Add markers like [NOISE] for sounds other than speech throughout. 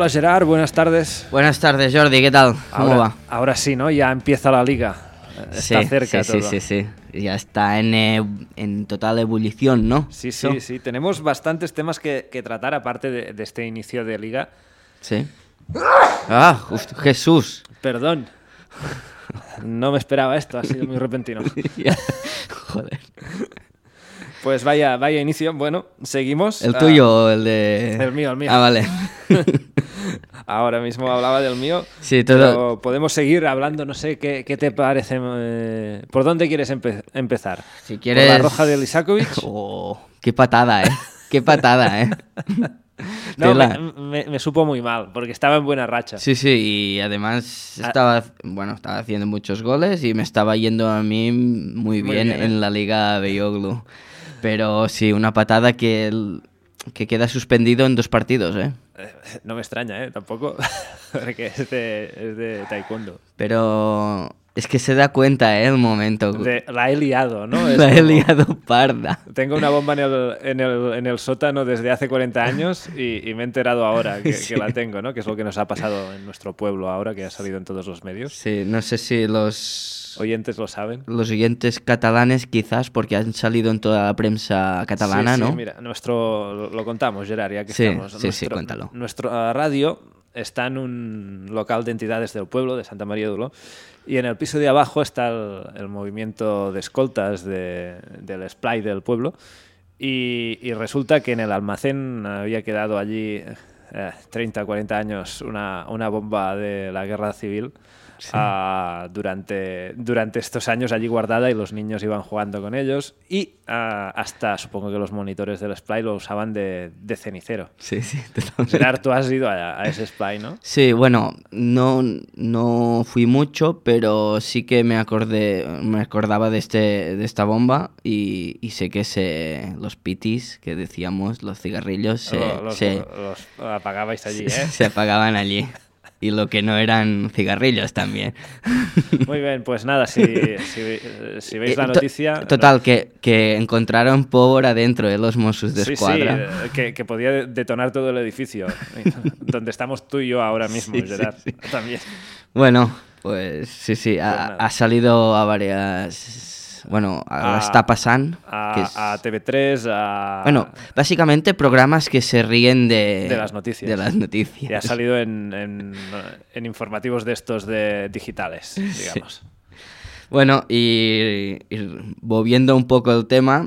Hola Gerard, buenas tardes. Buenas tardes, Jordi, ¿qué tal? ¿Cómo ahora, va? Ahora sí, ¿no? Ya empieza la liga. Está sí, cerca sí, todo. sí, sí, sí. Ya está en, eh, en total ebullición, ¿no? Sí, sí, sí. Tenemos bastantes temas que, que tratar aparte de, de este inicio de liga. Sí. Ah, justo, Jesús. Perdón. No me esperaba esto, ha sido muy repentino. [LAUGHS] Joder. Pues vaya, vaya inicio. Bueno, seguimos. ¿El Ah, tuyo o el de...? el mío, el mío. Ah, vale. [LAUGHS] [LAUGHS] ahora mismo hablaba del mío. Sí, todo... Pero podemos seguir hablando, no sé, ¿qué, qué te parece? eh, ¿Por dónde quieres empe- empezar? Si ¿Por quieres... la roja de Lisakovic? [LAUGHS] Oh, qué patada, ¿eh? Qué patada, ¿eh? No, me, me- me supo muy mal, porque estaba en buena racha. Sí, sí, y además Ah. estaba, bueno, estaba haciendo muchos goles y me estaba yendo a mí muy Muy bien, ¿eh? en la Liga Beyoglu. Pero sí, una patada que, el- que queda suspendido en dos partidos, ¿eh? Eh, No me extraña, ¿eh? Tampoco, [LAUGHS] porque es de, es de taekwondo. Pero es que se da cuenta, ¿eh? El momento. De- la he liado, ¿no? [LAUGHS] Es la he liado parda. Tengo una bomba en el, en el, en el sótano desde hace 40 años y, y me he enterado ahora que, Sí. [LAUGHS] que la tengo, ¿no? Que es lo que nos ha pasado en nuestro pueblo ahora, que ha salido en todos los medios. Sí, no sé si los, Oyentes lo saben. los oyentes catalanes quizás, porque han salido en toda la prensa catalana, Sí, sí, ¿no? mira, nuestro, lo, lo contamos, Gerard, ya que Sí, estamos. sí, sí, cuéntalo. Nuestra radio está en un local de entidades del pueblo, de Santa María de y en el piso de abajo está el, movimiento de escoltas de- del Splay del pueblo, y, resulta que en el almacén había quedado allí eh, 30 40 años una bomba de la guerra civil. Ah, durante, durante estos años allí guardada y los niños iban jugando con ellos y ah, hasta supongo que los monitores del Splay lo usaban de, de cenicero. Sí, sí. [LAUGHS] Gerard, tú has ido a, a ese Splay, ¿no? Sí, bueno, no, no fui mucho, pero sí que me acordé, me acordaba de este, de esta bomba y, y sé que se, los pitis que decíamos, los cigarrillos, se, Lo- los, se- los apagabais allí, se- ¿eh? se apagaban allí. Y lo que no eran cigarrillos también. [LAUGHS] Muy bien, pues nada, si, si, si veis la Eh, to- noticia... Total, que, que encontraron pólvora adentro de los Mossos de Sí, Escuadra. eh, que, que podía de- detonar todo el edificio, [LAUGHS] donde estamos tú y yo ahora mismo, Sí, Gerard. También. Bueno, pues sí, sí, ha, nada. ha salido a varias... Bueno, a las tapasan. A, que es- a TV3, a... Bueno, básicamente programas que se ríen de, De las noticias. De las noticias. Y ha salido en, en, en informativos de estos de digitales, [LAUGHS] digamos. Bueno, y, y volviendo un poco el tema,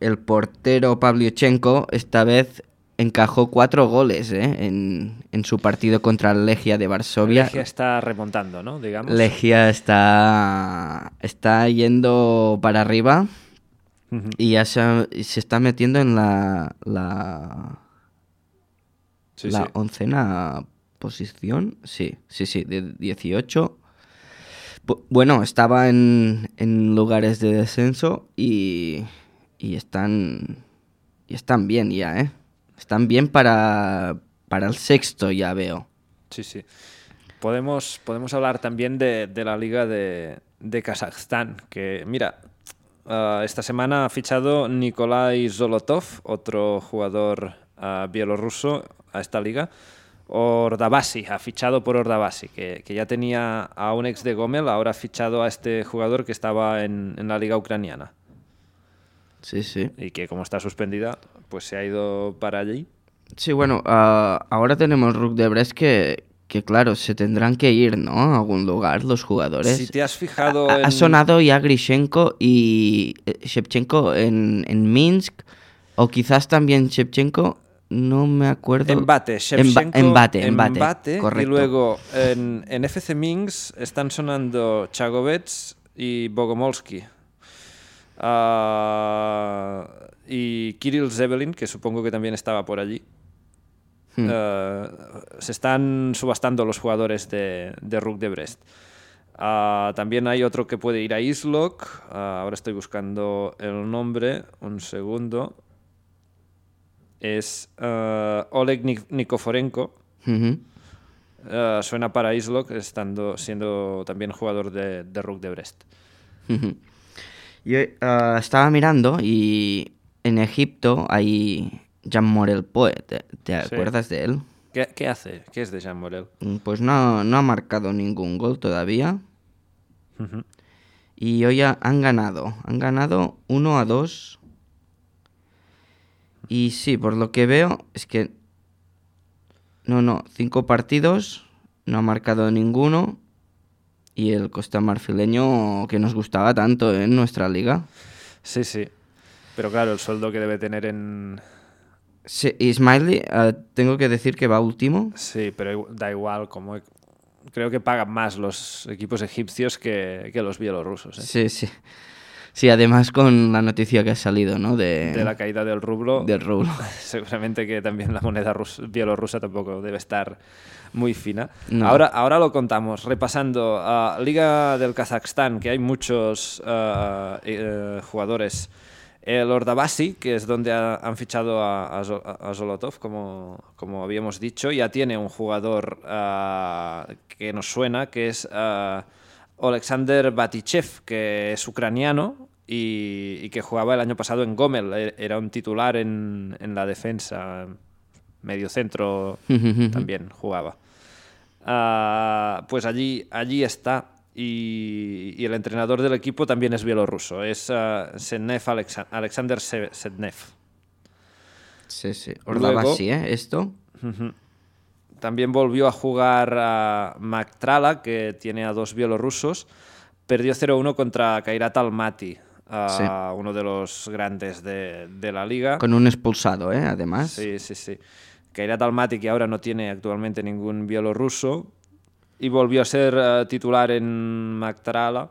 el portero Pavlyuchenko esta vez encajó cuatro goles ¿eh? en, en su partido contra el Legia de Varsovia. Legia está remontando, ¿no? Digamos. Legia está, está yendo para arriba y ya se, se está metiendo en la, la, Sí, la sí. oncena posición. Sí, sí, sí, de 18. Bu- Bueno, estaba en, en lugares de descenso y, y están y están bien ya, ¿eh? Están bien para, para el sexto, ya veo. Sí, sí. Podemos, podemos hablar también de, de la liga de, de Kazajstán, que mira, ah, esta semana ha fichado Nikolai Zolotov, otro jugador ah, bielorruso a esta liga. Ordabasi, ha fichado por Ordabasi, que, que ya tenía a un ex de Gomel, ahora ha fichado a este jugador que estaba en, en la liga ucraniana Sí, sí. y que como está suspendida, pues se ha ido para allí. Sí, bueno, ah, ahora tenemos Rook de Brest que, que, claro, se tendrán que ir, ¿no? A algún lugar los jugadores. Si te has fijado Ha, sonado ya Grishenko y eh, Shevchenko en, en Minsk, o quizás también Shevchenko, no me acuerdo. Embate, Emba- Shevchenko, embate, embate, Embate, y correcto. luego en, en FC Minsk están sonando Chagovets y Bogomolski. Ah, y Kirill Zeppelin, que supongo que también estaba por allí. Hmm. Eh, se están subastando los jugadores de, de Rook de Brest. Ah, también hay otro que puede ir a Islok. Ah, ahora estoy buscando el nombre. Un segundo. Es eh, Oleg Nik- Nikoforenko. Eh, suena para Islok, estando, siendo también jugador de, de Rook de Brest. Yo estaba mirando y en Egipto hay Jean Morel Poe. ¿Te, te Sí. acuerdas de él? ¿Qué, qué hace? ¿Qué es de Jean Morel? Mm, Pues no, no ha marcado ningún gol todavía. Y hoy ha- han ganado. Han ganado 1 a 2. Y sí, por lo que veo, es que. No, no, cinco partidos. No ha marcado ninguno. Y el Costa Marfileño que nos gustaba tanto ¿eh? en nuestra liga. Sí, sí. Pero claro, el sueldo que debe tener en... Sí, y Smiley, eh, tengo que decir que va último. Sí, pero da igual, como... Creo que pagan más los equipos egipcios que, que los bielorrusos. ¿eh? Sí, sí. Sí, además con la noticia que ha salido, ¿no? De, De la caída del rublo, del rublo. [LAUGHS] seguramente que también la moneda rus- bielorrusa tampoco debe estar muy fina. No. Ahora, ahora lo contamos, repasando. ah, Liga del Kazajstán, que hay muchos eh, jugadores. El Ordabasi, que es donde ha- han fichado a, a Zo- a Zolotov, como, como habíamos dicho, ya tiene un jugador ah, que nos suena, que es ah, Alexander Batichev, que es ucraniano y, y que jugaba el año pasado en Gomel. E- Era un titular en, en la defensa, medio centro también jugaba. Ah, pues allí, allí está. Y, y el entrenador del equipo también es bielorruso. Es ah, Sednev Alexa- Alexander Se- Sednev. Sí, sí. Luego- así, ¿eh? Esto. También volvió a jugar a Maktrala, que tiene a dos bielorrusos. Perdió 0-1 contra Kairat Almaty, a uno de los grandes de, de la liga. Con un expulsado, ¿eh? Además. Sí, sí, sí. Kairat Almaty, que ahora no tiene actualmente ningún bielorruso, y volvió a ser eh, titular en Maktrala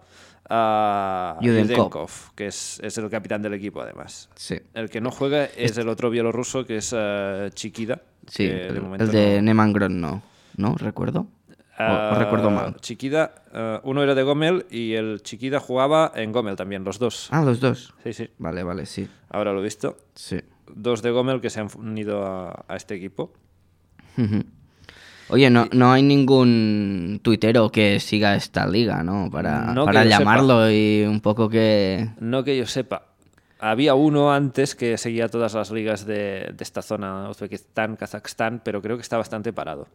a Yudenkov. Yudenkov, que es, es el capitán del equipo además. Sí. El que no juega es el otro bielorruso, que es eh, Chiquida. Sí, el, de no- Neman Grodno, ¿no? ¿Recuerdo? O- o, recuerdo mal. Chiquida, eh, uno era de Gomel y el Chiquida jugaba en Gomel también, los dos. Ah, los dos. Sí, sí, Vale, vale, sí. ahora lo he visto. Sí. Dos de Gomel que se han unido a, a este equipo. Oye, no, no hay ningún tuitero que siga esta liga, ¿no? Para, No para sepa. llamarlo y un poco que... No que yo sepa. Había uno antes que seguía todas las ligas de, de esta zona, Uzbekistán, Kazajstán, pero creo que está bastante parado.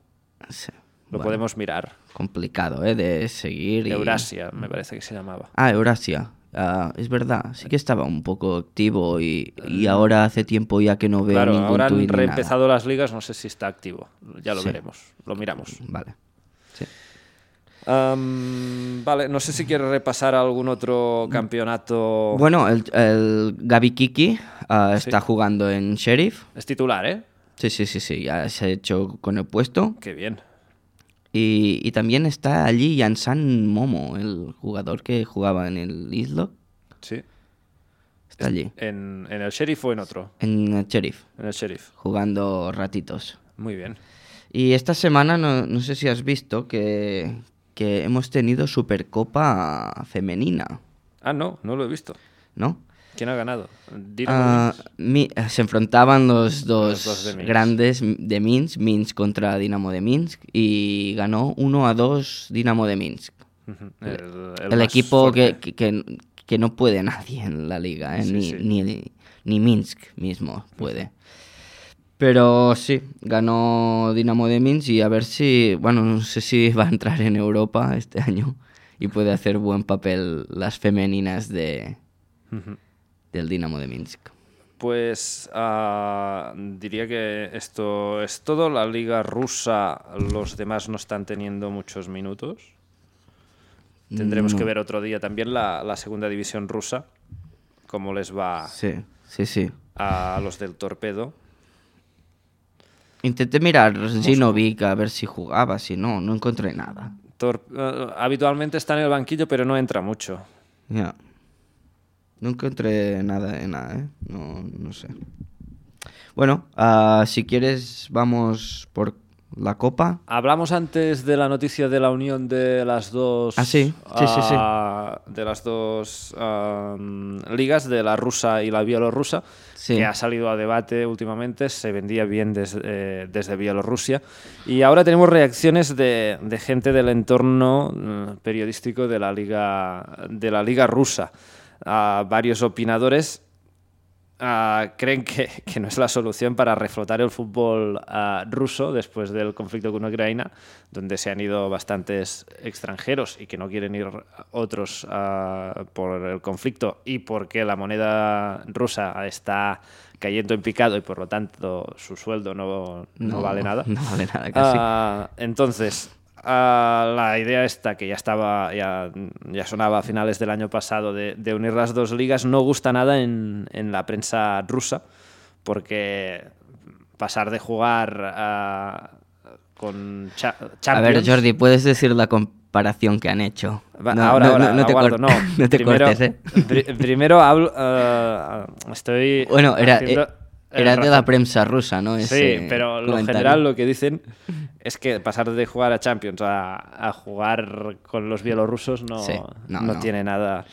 sí, Lo bueno, podemos mirar. Complicado, ¿eh? De seguir y... Eurasia, me parece que se llamaba. Ah, Eurasia. Ah, es verdad, sí que estaba un poco activo y, y ahora hace tiempo ya que no veo Claro, ningún ahora han reempezado las ligas, no sé si está activo. Ya lo Sí. veremos, lo miramos. Vale. Sí. Vale, no sé si quieres repasar algún otro campeonato. Bueno, el, el Gaby Kiki ah, está jugando en Sheriff. Es titular, ¿eh? Sí, sí, sí, sí, ya se ha hecho con el puesto. Qué bien. Y, y también está allí Yansan Momo, el jugador que jugaba en el Islo. Sí. Está allí, ¿En, en el Sheriff o en otro? en el Sheriff, En el Sheriff. jugando ratitos. Muy bien. Y esta semana, no, no sé si has visto que, que hemos tenido Supercopa femenina, Ah, no, no lo he visto. ¿no? ¿Quién ha ganado? Ah. Mi- se enfrentaban los dos, Los dos de Minsk. grandes de Minsk, Minsk contra Dinamo de Minsk, y ganó 1 a 2 Dinamo de Minsk. El, el El, más equipo que, que, que- no puede nadie en la liga, ¿eh? Sí, ni, sí. Ni, ni Minsk mismo puede. Pero sí, ganó Dinamo de Minsk y a ver si, bueno, no sé si va a entrar en Europa este [LAUGHS] año y puede hacer buen papel las femeninas de. Del Dinamo de Minsk. Pues ah, diría que esto es todo. La liga rusa, los demás no están teniendo muchos minutos. Tendremos que ver otro día también la, la segunda división rusa, cómo les va Sí, sí, sí. a los del torpedo. Intenté mirar Zinovic a ver si jugaba, si no, no encontré nada. Tor- eh, habitualmente está en el banquillo, pero no entra mucho. Ya. No encontré nada de nada, ¿eh? No, no sé. Bueno, ah, si quieres vamos por la Copa. Hablamos antes de la noticia de la unión de las dos. Ah, sí, sí, sí, sí. ah, de las dos ligas, de la rusa y la bielorrusa, Sí. que ha salido a debate últimamente. Se vendía bien desde, eh, desde Bielorrusia. Y ahora tenemos reacciones de, de gente del entorno mm, periodístico de la liga, de la liga rusa. Varios opinadores ah, creen que, que no es la solución para reflotar el fútbol ah, ruso después del conflicto con Ucrania, donde se han ido bastantes extranjeros y que no quieren ir otros ah, por el conflicto y porque la moneda rusa está cayendo en picado y por lo tanto su sueldo no, no vale nada. No vale nada [LAUGHS] casi. Entonces, ah, la idea esta que ya estaba, ya, ya sonaba a finales del año pasado de, de unir las dos ligas no gusta nada en, en la prensa rusa porque pasar de jugar ah, con cha- A ver. Jordi, ¿puedes decir la comparación que han hecho? Va, No, ahora, no, ahora, no, no te, aguardo, cor- no. [LAUGHS] no te Primero- cortes, ¿eh? pri- primero hablo, ah, estoy Bueno, era, haciendo eh, era de la prensa rusa, ¿no? Sí, Ese pero lo comentario. general lo que dicen es que pasar de jugar a Champions a, a jugar con los bielorrusos no, Sí, no, no no. tiene nada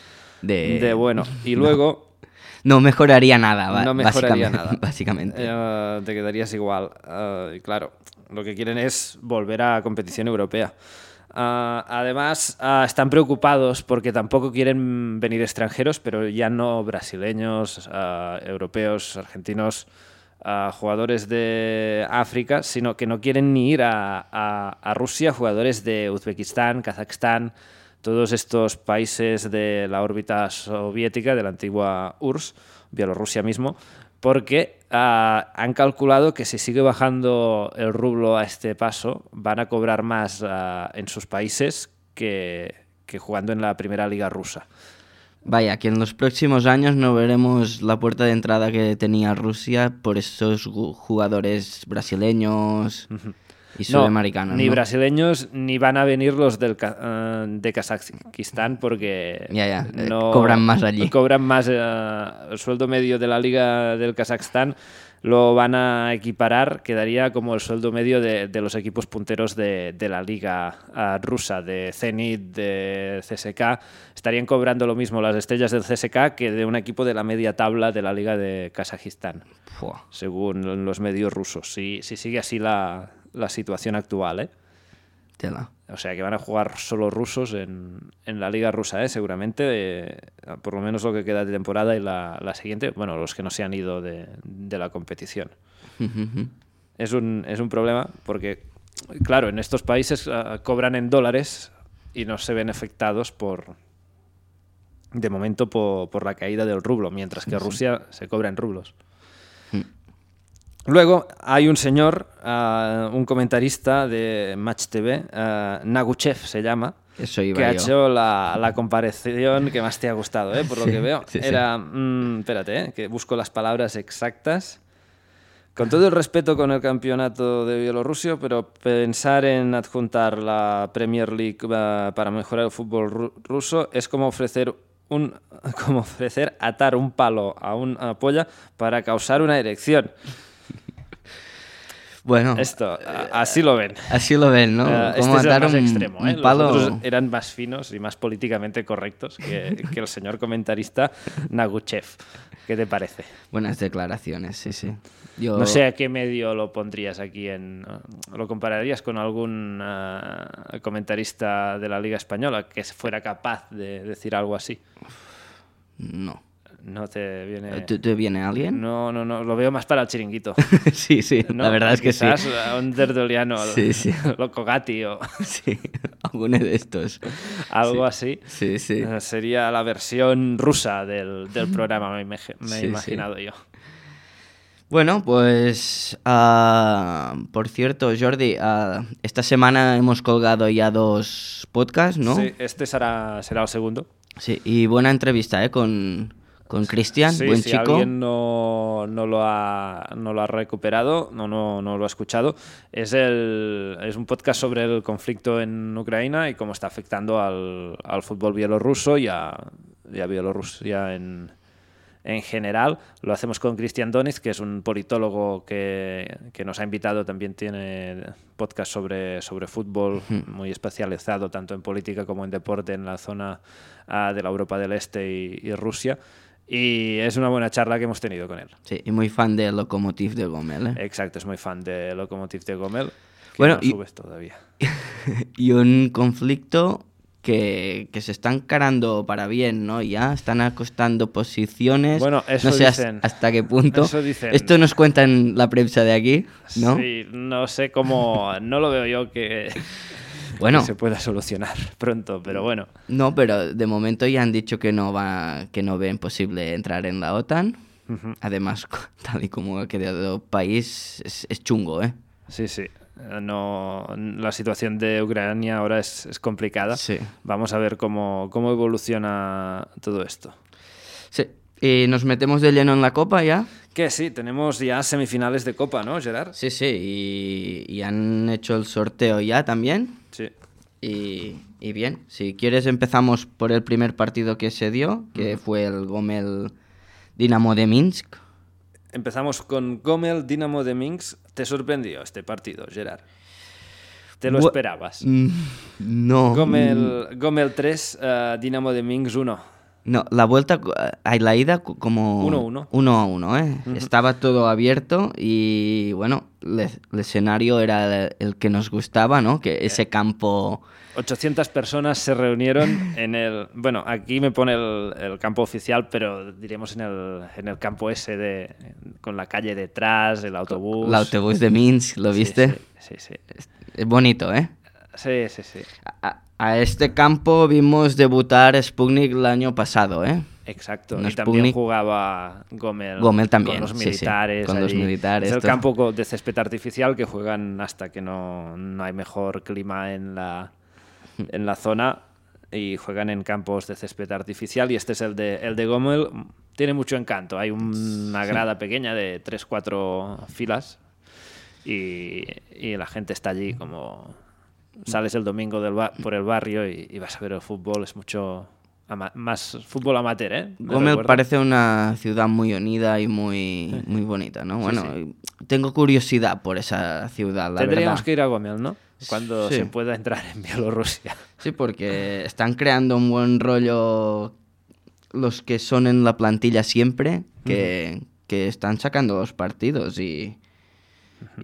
De- de bueno. Y luego No mejoraría nada, no mejoraría básicamente. nada. [LAUGHS] básicamente. Eh, te quedarías igual. Y claro, lo que quieren es volver a competición europea. Ah, además, ah, están preocupados porque tampoco quieren venir extranjeros, pero ya no brasileños, ah, europeos, argentinos, jugadores de África, sino que no quieren ni ir a, a- a Rusia, jugadores de Uzbekistán, Kazajstán, todos estos países de la órbita soviética, de la antigua URSS, Bielorrusia mismo, porque ah, han calculado que si sigue bajando el rublo a este paso, van a cobrar más ah, en sus países que, que jugando en la primera liga rusa. Vaya, que en los próximos años no veremos la puerta de entrada que tenía Rusia por esos jugadores brasileños y No, sudamericanos. ni ¿no? brasileños ni van a venir los del, eh, de Kazajistán porque Ya, ya, eh, no cobran más allí. Cobran más eh, el sueldo medio de la liga del Kazajstán lo van a equiparar, quedaría como el sueldo medio de, de los equipos punteros de, de la liga ah, rusa, de Zenit, de CSK. Estarían cobrando lo mismo las estrellas del CSK que de un equipo de la media tabla de la liga de Kazajistán Fua, según los medios rusos. Si, si sigue así la, la situación actual, ¿eh? tela. O sea que van a jugar solo rusos en, en la liga rusa, ¿eh? seguramente, eh, por lo menos lo que queda de temporada y la, la siguiente, bueno, los que no se han ido de, de la competición. [LAUGHS] Es un, es un problema porque, claro, en estos países ah, cobran en dólares y no se ven afectados por, de momento, por, por la caída del rublo, mientras que Rusia se cobra en rublos. Luego hay un señor, ah, un comentarista de Match TV, ah, Naguchev se llama, Eso iba que ha yo. hecho la, la comparación que más te ha gustado, ¿eh? por lo Sí, que veo. sí, sí. Era, mm, espérate, ¿eh? que busco las palabras exactas. Con todo el respeto con el campeonato de Bielorrusia, pero pensar en adjuntar la Premier League ah, para mejorar el fútbol ru- ruso es como ofrecer un [LAUGHS] como ofrecer atar un palo a una polla para causar una erección. Bueno, Esto, así lo ven. así lo ven, ¿no? [LAUGHS] Eh, Como este es el más un, extremo. ¿eh? Los palo. otros eran más finos y más políticamente correctos que, que el señor comentarista Naguchev. ¿Qué te parece? Buenas declaraciones, sí, sí. Yo... No sé a qué medio lo pondrías aquí en. ¿Lo compararías con algún ah, comentarista de la Liga Española que fuera capaz de decir algo así? No. No te viene. ¿Te, te viene alguien? No, no, no. Lo veo más para el chiringuito. [LAUGHS] sí, sí, ¿no? la verdad es que sí. Quizás un tertuliano, Sí, sí. [LAUGHS] Loco Gatti o [LAUGHS] Sí, alguno de estos. algo así. Sí, sí. Eh, Sería la versión rusa del, del programa, me, he Sí, imaginado yo. Bueno, pues ah, por cierto, Jordi, ah, esta semana hemos colgado ya dos podcasts, ¿no? Sí, este será, será el segundo. Sí, y buena entrevista, ¿eh? Con, con Cristian, Sí, buen si chico. alguien no, no lo ha, no lo ha recuperado, no, no, no lo ha escuchado, es, el, es un podcast sobre el conflicto en Ucrania y cómo está afectando al, al fútbol bielorruso y a, y a Bielorrusia en, en general. Lo hacemos con Cristian Doniz, que es un politólogo que, que, nos ha invitado, también tiene podcast sobre, sobre fútbol, muy especializado tanto en política como en deporte en la zona uh, de la Europa del Este y, y, Rusia. Y es una buena charla que hemos tenido con él. Sí, y muy fan de Lokomotiv de Gomel. ¿eh? Exacto, es muy fan de Lokomotiv de Gomel. Que bueno, no y, subes todavía. [LAUGHS] y un conflicto que, que, se están carando para bien, ¿no? Ya están acostando posiciones. Bueno, eso no sé dicen. hasta qué punto. Eso dicen. Esto nos cuenta en la prensa de aquí, ¿no? Sí, no sé cómo. No lo veo yo que. Bueno, que se pueda solucionar [LAUGHS] pronto, pero bueno. No, pero de momento ya han dicho que no va, que no ven posible entrar en la OTAN. Uh -huh. Además, [LAUGHS] tal y como ha quedado el país, es, es chungo, ¿eh? Sí, sí. No, la situación de Ucrania ahora es, es complicada. Sí. Vamos a ver cómo, cómo evoluciona todo esto. Sí. ¿Y nos metemos de lleno en la Copa ya? Que sí, tenemos ya semifinales de Copa, ¿no, Gerard? Sí, sí, y, y han hecho el sorteo ya también. Y, y, bien, si quieres empezamos por el primer partido que se dio, que fue el Gomel Dinamo de Minsk. Empezamos con Gomel Dinamo de Minsk. ¿Te sorprendió este partido, Gerard? ¿Te lo Bu esperabas? Mm, No. Gomel, Gomel 3, uh, Dinamo de Minsk 1. No, la vuelta, a la ida como 1-1. 1 a 1, ¿eh? Estaba todo abierto y bueno, le- el escenario era el, el que nos gustaba, ¿no? Que ese campo... 800 personas se reunieron en el... Bueno, aquí me pone el, el campo oficial, pero diríamos en el, en el campo ese de, con la calle detrás, el autobús. El autobús de Minsk, ¿lo Sí, viste? Sí, sí. Sí, Es bonito, ¿eh? sí, sí. sí. A, a este campo vimos debutar Sputnik el año pasado, ¿eh? Exacto. No y también jugaba Gomel. Gomel también, Con los sí, sí, militares. con los militares, Es el campo de césped artificial que juegan hasta que no, no hay mejor clima en la, en la zona y juegan en campos de césped artificial y este es el de, el de Gomel. Tiene mucho encanto. Hay una grada pequeña de 3-4 filas y, y la gente está allí como... Sales el domingo del por el barrio y, y vas a ver el fútbol. Es mucho... más fútbol amateur, ¿eh? Me parece una ciudad muy unida y muy, muy bonita, ¿no? Bueno, tengo curiosidad por esa ciudad, la Tendríamos verdad. que ir a Gomel, ¿no? Cuando Sí. se pueda entrar en Bielorrusia. Sí, porque están creando un buen rollo los que son en la plantilla siempre, que, que están sacando los partidos y,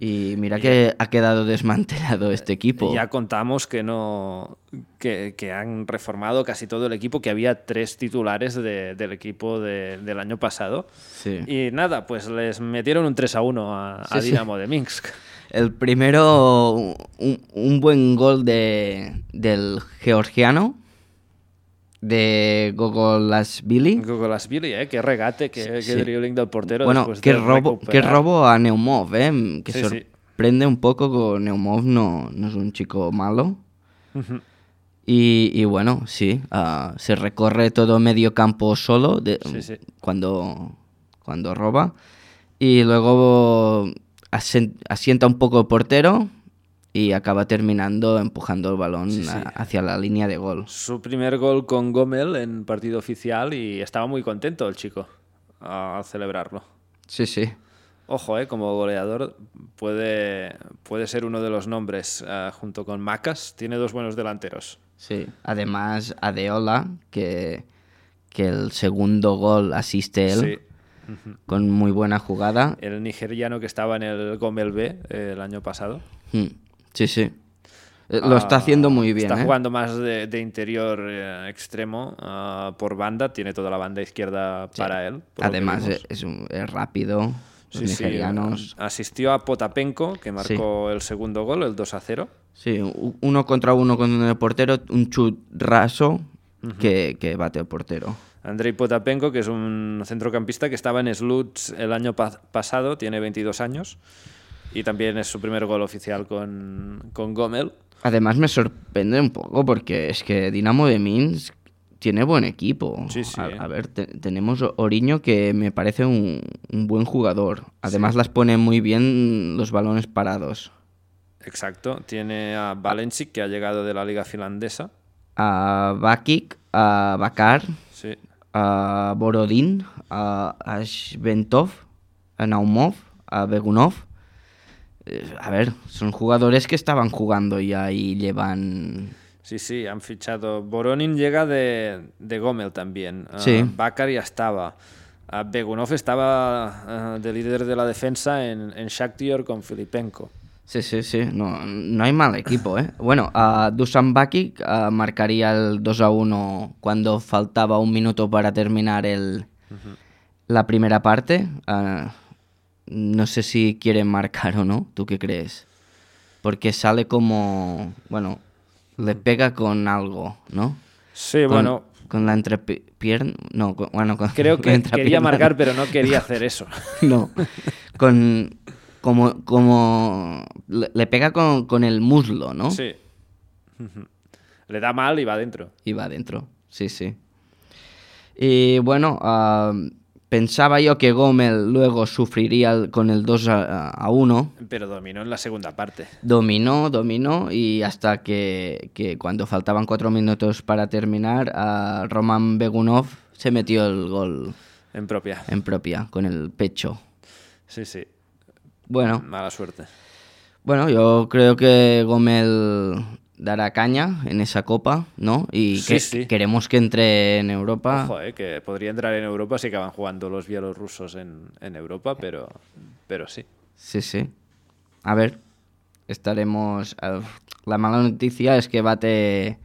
y mira que ha quedado desmantelado este equipo. Ya contamos que no que, que han reformado casi todo el equipo, que había tres titulares de- del equipo de- del año pasado. Sí. Y nada, pues les metieron un 3 a 1 a, a Sí, sí. Dinamo de Minsk. El primero, un, un buen gol de, del georgiano, de Gogolasvili. Gogolasvili, ¿eh? Qué regate, qué, qué Sí. dribbling del portero. Bueno, después qué de robo, qué robo a Neumov, ¿eh? Que Sí, sí. sorprende un poco que Neumov no, no es un chico malo. Y, y bueno, sí, ah, se recorre todo medio campo solo de- Sí, sí. Cuando, cuando roba. Y luego asienta un poco el portero y acaba terminando empujando el balón Sí, sí. a- hacia la línea de gol. Su primer gol con Gomel en partido oficial y estaba muy contento el chico al celebrarlo. Sí, sí. Ojo, eh, como goleador puede, puede ser uno de los nombres eh, junto con Macas. Tiene dos buenos delanteros. Sí. Además, Adeola, que, que el segundo gol asiste él Sí. [LAUGHS] con muy buena jugada. El nigeriano que estaba en el Gomel B eh, el año pasado. Mm, Sí, sí. Eh, Lo está haciendo muy bien. Está ¿eh? jugando más de, de interior eh, extremo ah, por banda. Tiene toda la banda izquierda para él. Además, es, un- es rápido. Los Sí, sí, nigerianos. asistió a Potapenko, que marcó el segundo gol, el 2 a 0. Sí, uno contra uno con el portero, un chut raso que, que bate el portero. Andrei Potapenko, que es un centrocampista que estaba en Sluts el año pa- pasado, tiene 22 años y también es su primer gol oficial con, con Gomel. Además, me sorprende un poco porque es que Dinamo de Minsk tiene buen equipo. Sí, sí. A, a ver, te- tenemos Oriño que me parece un, un buen jugador. Además, las pone muy bien los balones parados. Exacto, tiene a Valencic, que ha llegado de la liga finlandesa. A Bakik, a Bakar, a Borodin, a Ashventov, a Naumov, a Begunov. Eh, A ver, son jugadores que estaban jugando ya y llevan... Sí, sí, han fichado. Boronin llega de, de Gomel también. Ah, Sí. Bakar ya estaba. Ah, Begunov estaba ah, de líder de la defensa en, en Shakhtar con Filipenko. Sí, sí, sí, no, no hay mal equipo, ¿eh? Bueno, a Dusan Bakic marcaría el 2 a 1 cuando faltaba un minuto para terminar el, la primera parte. No sé si quieren marcar o no, ¿tú qué crees? Porque sale como, bueno, le pega con algo, ¿no? Sí, Con- bueno, Con la entrepierna, no, con- bueno, con creo [LAUGHS] la que quería marcar, pero no quería hacer eso. [LAUGHS] No, con, como, como, le, le pega con, con el muslo, ¿no? Sí. Le da mal y va adentro. Y va adentro, sí, sí. Y bueno, ah, pensaba yo que Gómez luego sufriría con el 2 a, a 1. Pero dominó en la segunda parte. Dominó, dominó y hasta que, que cuando faltaban cuatro minutos para terminar, a Roman Begunov se metió el gol En propia. en propia, con el pecho. Sí, sí. Bueno, Mala suerte. bueno, yo creo que Gómez dará caña en esa copa, ¿no? Y Sí, que sí. queremos que entre en Europa. Ojo, eh, que podría entrar en Europa si acaban jugando los bielorrusos en, en Europa, pero, pero sí. Sí, sí. A ver, estaremos. La mala noticia es que Bate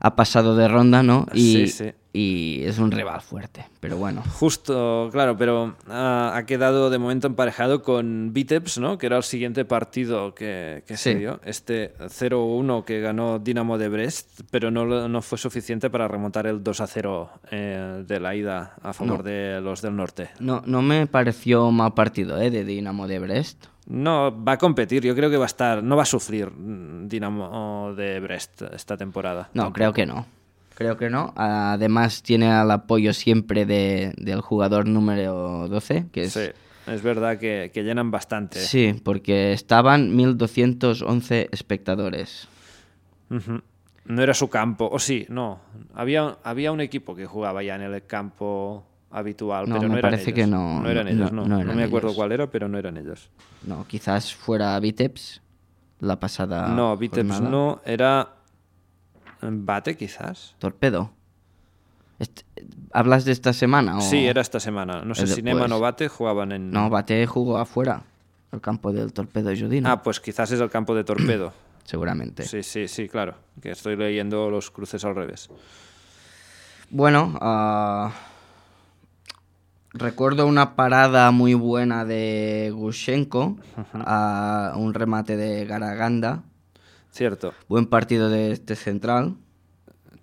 ha pasado de ronda, ¿no? Y, Sí, sí. Y es un rival fuerte, pero bueno. Justo, claro, pero ah, ha quedado de momento emparejado con Vitebs, ¿no? Que era el siguiente partido que, que se dio. Este 0-1 que ganó Dinamo de Brest, pero no, no fue suficiente para remontar el 2-0 eh, de la ida a favor No. de los del norte. No, no me pareció mal partido, ¿eh? De Dinamo de Brest. No, va a competir, yo creo que va a estar, no va a sufrir mm, Dinamo de Brest esta temporada. No, creo que no. Creo que no. Además, tiene el apoyo siempre de- del jugador número 12, que es. Sí, es verdad que, que llenan bastante. Sí, porque estaban 1211 espectadores. Ujú. No era su campo, o sí, no. Había, había un equipo que jugaba ya en el campo habitual, No, pero me no eran parece ellos. que no, No eran ellos, no, no. no No, eran me acuerdo ellos. cuál era, pero no eran ellos. No, quizás fuera Vitebs la pasada. no, jornada. no, era Bate quizás. Torpedo. ¿Hablas de esta semana? O... Sí, era esta semana. No sé si Neman después. o Bate jugaban en... No, Bate jugó afuera, al campo del Torpedo Judino. Ah, pues quizás es el campo de Torpedo. [CLEARS THROAT] seguramente. Sí, sí, sí, claro. Que estoy leyendo los cruces al revés. Bueno, ah, recuerdo una parada muy buena de Gushenko a un remate de Garaganda. Cierto. Buen partido de este central.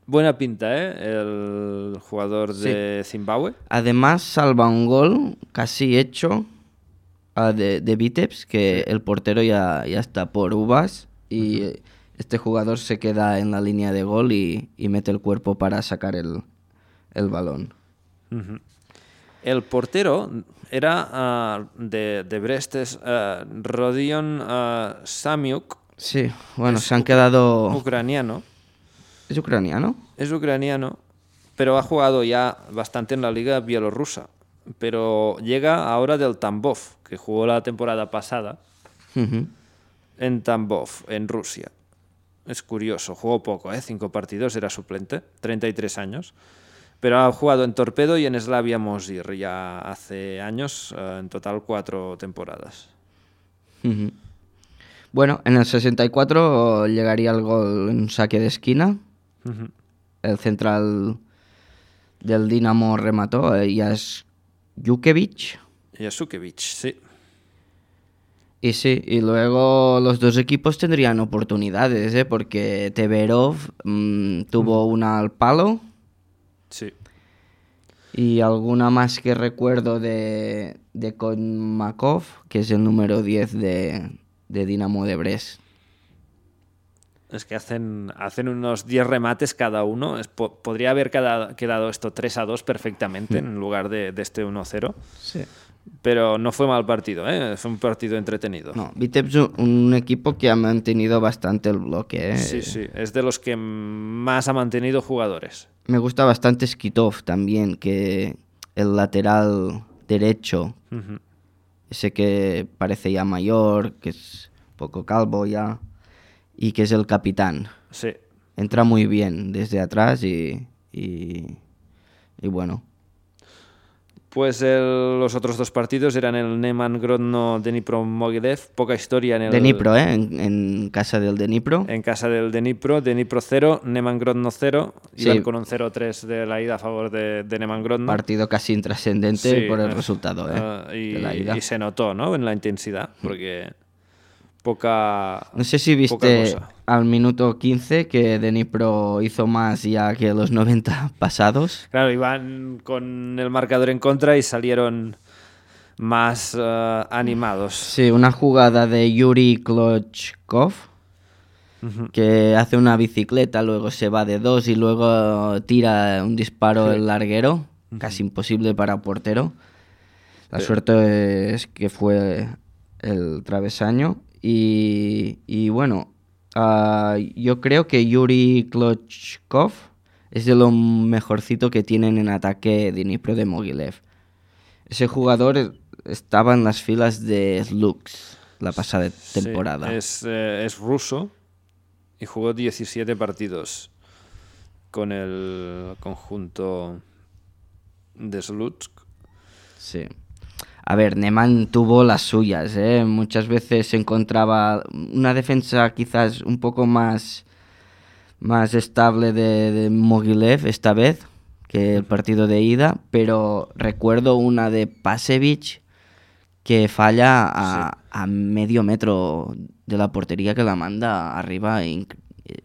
Buena pinta, ¿eh? El jugador de Zimbabue. Además, salva un gol casi hecho ah, de, de Vitebs, que el portero ya, ya está por uvas y este jugador se queda en la línea de gol y, y mete el cuerpo para sacar el, el balón. El portero era ah, de, de Brest, es ah, Rodion Samiuk, Sí, bueno, se han quedado... ucraniano. ¿Es ucraniano? Es ucraniano, pero ha jugado ya bastante en la liga bielorrusa. Pero llega ahora del Tambov, que jugó la temporada pasada en Tambov, en Rusia. Es curioso, jugó poco, ¿eh? cinco partidos, era suplente, 33 años. Pero ha jugado en Torpedo y en Slavia Mosir ya hace años, eh, en total cuatro temporadas. Bueno, en el 64 llegaría el gol en un saque de esquina. El central del Dinamo remató, eh, ya es Jukevich. Yasukevich, sí. Y sí, y luego los dos equipos tendrían oportunidades, ¿eh? porque Teverov mm, tuvo una al palo Sí. y alguna más que recuerdo de, de Konmakov, que es el número 10 de, de Dinamo de Brest. Es que hacen, hacen unos 10 remates cada uno. Es po- podría haber cada- quedado esto 3 a 2 perfectamente en lugar de, de este 1-0. Sí. Pero no fue mal partido, ¿eh? fue un partido entretenido. No, Vitebs un- equipo que ha mantenido bastante el bloque. ¿eh? Sí, sí, es de los que más ha mantenido jugadores. Me gusta bastante Skitov también, que el lateral derecho. Ese que parece ya mayor, que es un poco calvo ya, y que es el capitán. Sí. Entra muy bien desde atrás y, y, y bueno. Pues el- los otros dos partidos eran el Neman Grodno Dnipro Mogilev, poca historia en el Dnipro, ¿eh? En, en casa del Dnipro. en casa del Dnipro, Dnipro 0, Neman Grodno 0, Sí. iban con un 0-3 de la ida a favor de, de Neman Grodno. Partido casi intrascendente Sí, por el eh, resultado, ¿eh? ah, y, de la ida. y se notó, ¿no? En la intensidad, porque poca No sé si viste al minuto 15 que Dnipro hizo más ya que los [LAUGHS] 90 pasados. Claro, iban con el marcador en contra y salieron más eh, animados. Sí, una jugada de Yuri Klochkov que hace una bicicleta, luego se va de dos y luego tira un disparo Sí. el larguero, casi imposible para portero. La suerte es que fue el travesaño y, y bueno, ah, yo creo que Yuri Klochkov es de lo mejorcito que tienen en ataque Dnipro de Mogilev. Ese jugador estaba en las filas de Slux la pasada Sí, temporada. es, eh, es ruso y jugó 17 partidos con el conjunto de Slutsk. Sí. A ver, Neman tuvo las suyas, ¿eh? Muchas veces se encontraba una defensa quizás un poco más, más estable de, de Mogilev esta vez que el partido de ida, pero recuerdo una de Pasevich que falla a, a medio metro de la portería que la manda arriba, inc-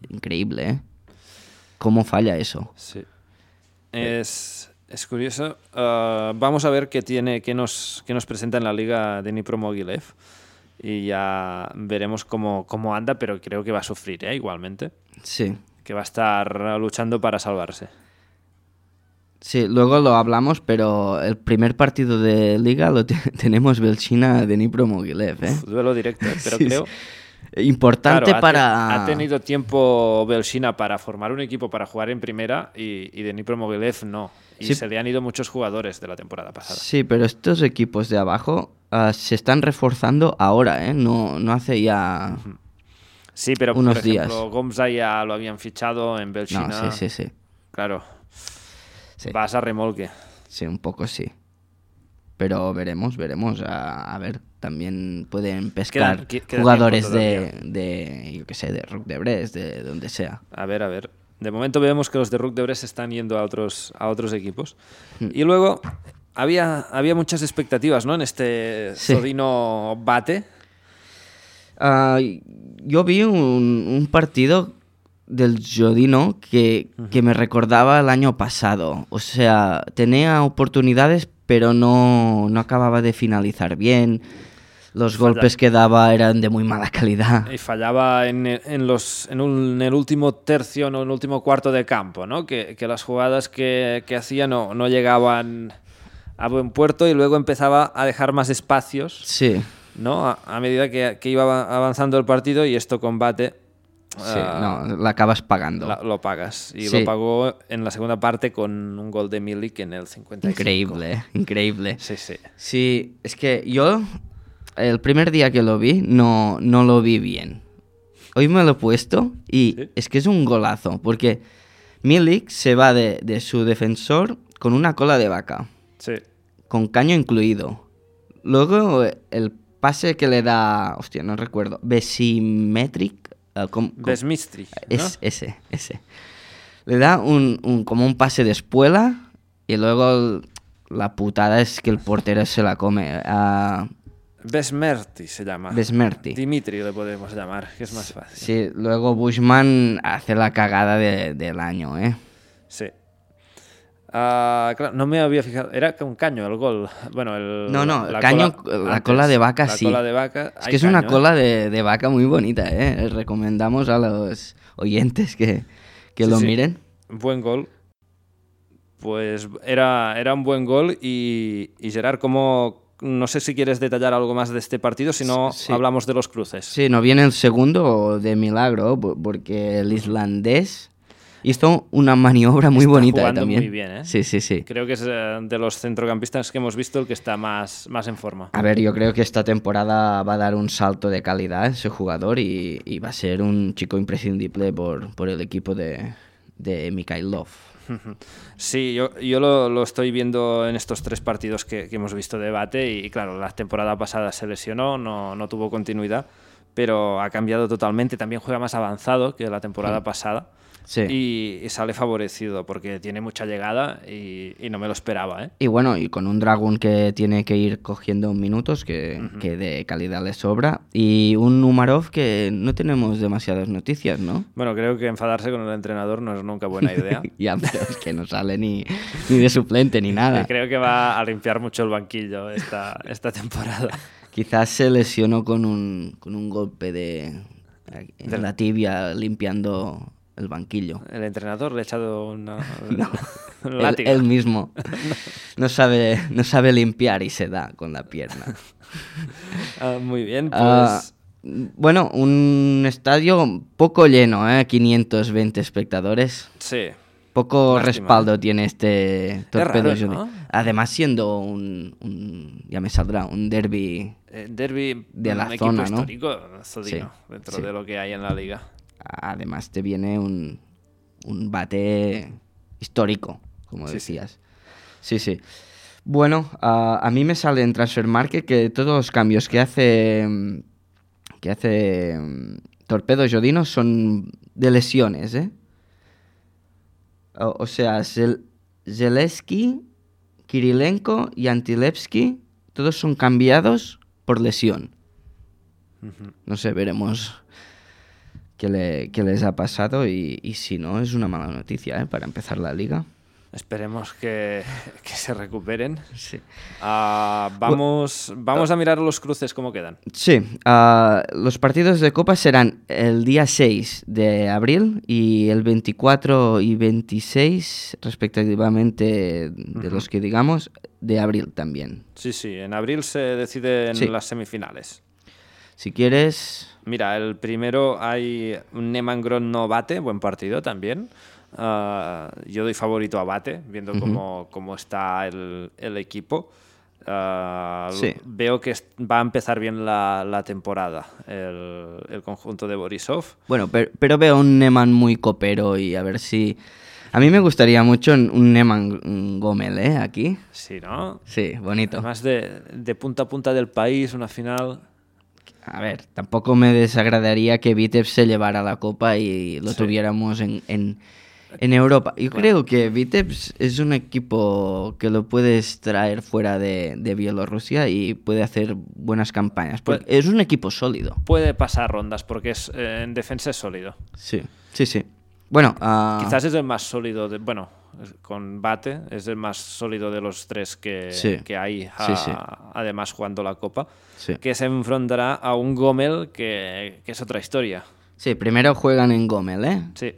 increíble, ¿eh? ¿Cómo falla eso? Sí. Es, es curioso. Ah, vamos a ver qué tiene, qué nos, qué nos presenta en la liga de Dnipro Mogilev. Y ya veremos cómo, cómo anda, pero creo que va a sufrir ¿eh? igualmente. Sí. Que va a estar luchando para salvarse. Sí, luego lo hablamos, pero el primer partido de liga lo te- [LAUGHS] tenemos Belchina de Dnipro Mogilev, ¿eh? Uf, duelo directo, ¿eh? pero [LAUGHS] Sí, creo... sí. Importante Claro, ha te- para... Ha tenido tiempo Belshina para formar un equipo para jugar en primera y, y Dnipro Mogilev no. Y Sí. se le han ido muchos jugadores de la temporada pasada. Sí, pero estos equipos de abajo ah, se están reforzando ahora, ¿eh? No, no hace ya... Sí, pero Unos por ejemplo, días. Gomza ya lo habían fichado en Belshina. No, sí, sí, sí. Claro, Sí, vas a remolque. sí, un poco sí. Pero veremos, veremos. A, a ver, también pueden pescar Queda- qui- queda jugadores de, de, yo qué sé, de Rook de Brest, de donde sea. A ver, a ver. De momento vemos que los de Rook de Brest están yendo a otros, a otros equipos. Hmm. Y luego había, había muchas expectativas ¿no? en este Sí. Bate. Ah, yo vi un, un partido del Jodino que, que me recordaba el año pasado. O sea, tenía oportunidades, pero no, no acababa de finalizar bien. Los Falla- golpes que daba eran de muy mala calidad. Y fallaba en, en los, en, un- en el último tercio, en el último cuarto de campo, ¿no? Que, que las jugadas que, que hacía no, no llegaban a buen puerto y luego empezaba a dejar más espacios, Sí, ¿no? A, a medida que, que iba avanzando el partido y esto combate sí, no, la acabas pagando. lo pagas. Y Sí. lo pagó en la segunda parte con un gol de Milik en el 55. Increíble, ¿eh? increíble. Sí, sí. Sí, es que yo el primer día que lo vi no, no lo vi bien. Hoy me lo he puesto y ¿Sí? es que es un golazo, porque Milik se va de, de su defensor con una cola de vaca, Sí. con caño incluido. Luego el pase que le da, hostia, no recuerdo, Besimetric, eh, com- com- Besmistri, ¿no? es ese, ese. Le da un, un- como un pase de espuela y luego el- la putada es que el portero se la come. a Besmerti se llama. Besmerti. Dimitri le podemos llamar, que es más fácil. Sí, luego Bushman hace la cagada de- del año, ¿eh? Sí. Ah, claro, no me había fijado. Era un caño el gol. Bueno, el. No, no, el la caño, cola- la antes, cola de vaca la sí. cola de vaca. Es que es una caño, ¿eh? cola de, de vaca muy bonita, ¿eh? Recomendamos a los oyentes que, que Sí, lo sí. miren. Buen gol. Pues era, era un buen gol. Y, y Gerard, ¿cómo.? No sé si quieres detallar algo más de este partido, si no Sí. hablamos de los cruces. Sí, no viene el segundo de milagro, po- porque el islandés Hizo una maniobra muy Está bonita eh, jugando también. muy bien, ¿eh? Sí, sí, sí. Creo que es eh, de los centrocampistas que hemos visto el que está más, más en forma. A ver, yo creo que esta temporada va a dar un salto de calidad ese jugador y, y va a ser un chico imprescindible por, por el equipo de, de Mikhailov. [LAUGHS] Sí, yo, yo lo, lo estoy viendo en estos tres partidos que, que hemos visto de debate y claro, la temporada pasada se lesionó, no, no tuvo continuidad, pero ha cambiado totalmente, también juega más avanzado que la temporada pasada Sí. y, sale favorecido porque tiene mucha llegada y, y no me lo esperaba. ¿eh? Y bueno, y con un Dragon que tiene que ir cogiendo minutos, que, que de calidad le sobra, y un Umarov que no tenemos demasiadas noticias, ¿no? Bueno, creo que enfadarse con el entrenador no es nunca buena idea. [LAUGHS] ya, pero es que no sale ni, ni de suplente ni nada. [LAUGHS] Creo que va a limpiar mucho el banquillo esta, esta temporada. [LAUGHS] Quizás se lesionó con un, con un golpe de, de la tibia limpiando el banquillo. El entrenador le ha echado una, [LAUGHS] [LAUGHS] un Él, él mismo [LAUGHS] no sabe, no sabe limpiar y se da con la pierna. Ah, muy bien, pues... Ah, bueno, un estadio poco lleno, ¿eh? 520 espectadores. sí. Poco Lástima, respaldo tiene este Torpedo raro, Junior. ¿no? Además, siendo un, un- ya me saldrá, un derby, Eh, derby De la un equipo zona, ¿no? histórico, Sí, dentro sí. de lo que hay en la liga. Además te viene un, un bate histórico, como Sí, decías. Sí, sí. Bueno, a mí me sale en Transfer Market que todos los cambios que hace que hace mm, Torpedo Jodino son de lesiones, ¿eh? O, o sea, Zel- Zeleski, Kirilenko y Antilevski, todos son cambiados por lesión. No sé, veremos qué, le- qué les ha pasado y, y si no, es una mala noticia ¿eh? para empezar la liga. Esperemos que, [LAUGHS] que se recuperen. Sí. Ah, vamos, vamos a mirar los cruces cómo quedan. Sí, ah, los partidos de Copa serán el día 6 de abril y el 24 y 26, respectivamente, de los que digamos, de abril también. Sí, sí, en abril se deciden Sí. las semifinales. Si quieres, Mira, el primero hay un Neman no Bate, buen partido también. Ah, yo doy favorito a Bate, viendo cómo, cómo está el, el equipo. Ah, Sí. Veo que va a empezar bien la, la temporada el, el conjunto de Borisov. bueno, per- pero, veo un Neman muy copero y a ver si... A mí me gustaría mucho un Neman Gomel, ¿eh? Aquí. Sí, ¿no? Sí, bonito. Además de, de punta a punta del país, una final. A ver, tampoco me desagradaría que Vitebs se llevara la copa y lo Sí. tuviéramos en, en, en Europa. Yo creo que Vitebs es un equipo que lo puedes traer fuera de, de Bielorrusia y puede hacer buenas campañas. Porque Puede- es un equipo sólido. Puede pasar rondas porque es, eh, en defensa es sólido. Sí, sí, sí. Bueno, ah, Quizás es el más sólido, de, bueno, con Bate es el más sólido de los tres que, Sí. que hay, Sí, a- sí. además jugando la Copa, que se enfrentará a un Gomel que, que es otra historia. Sí, primero juegan en Gomel, ¿eh? Sí,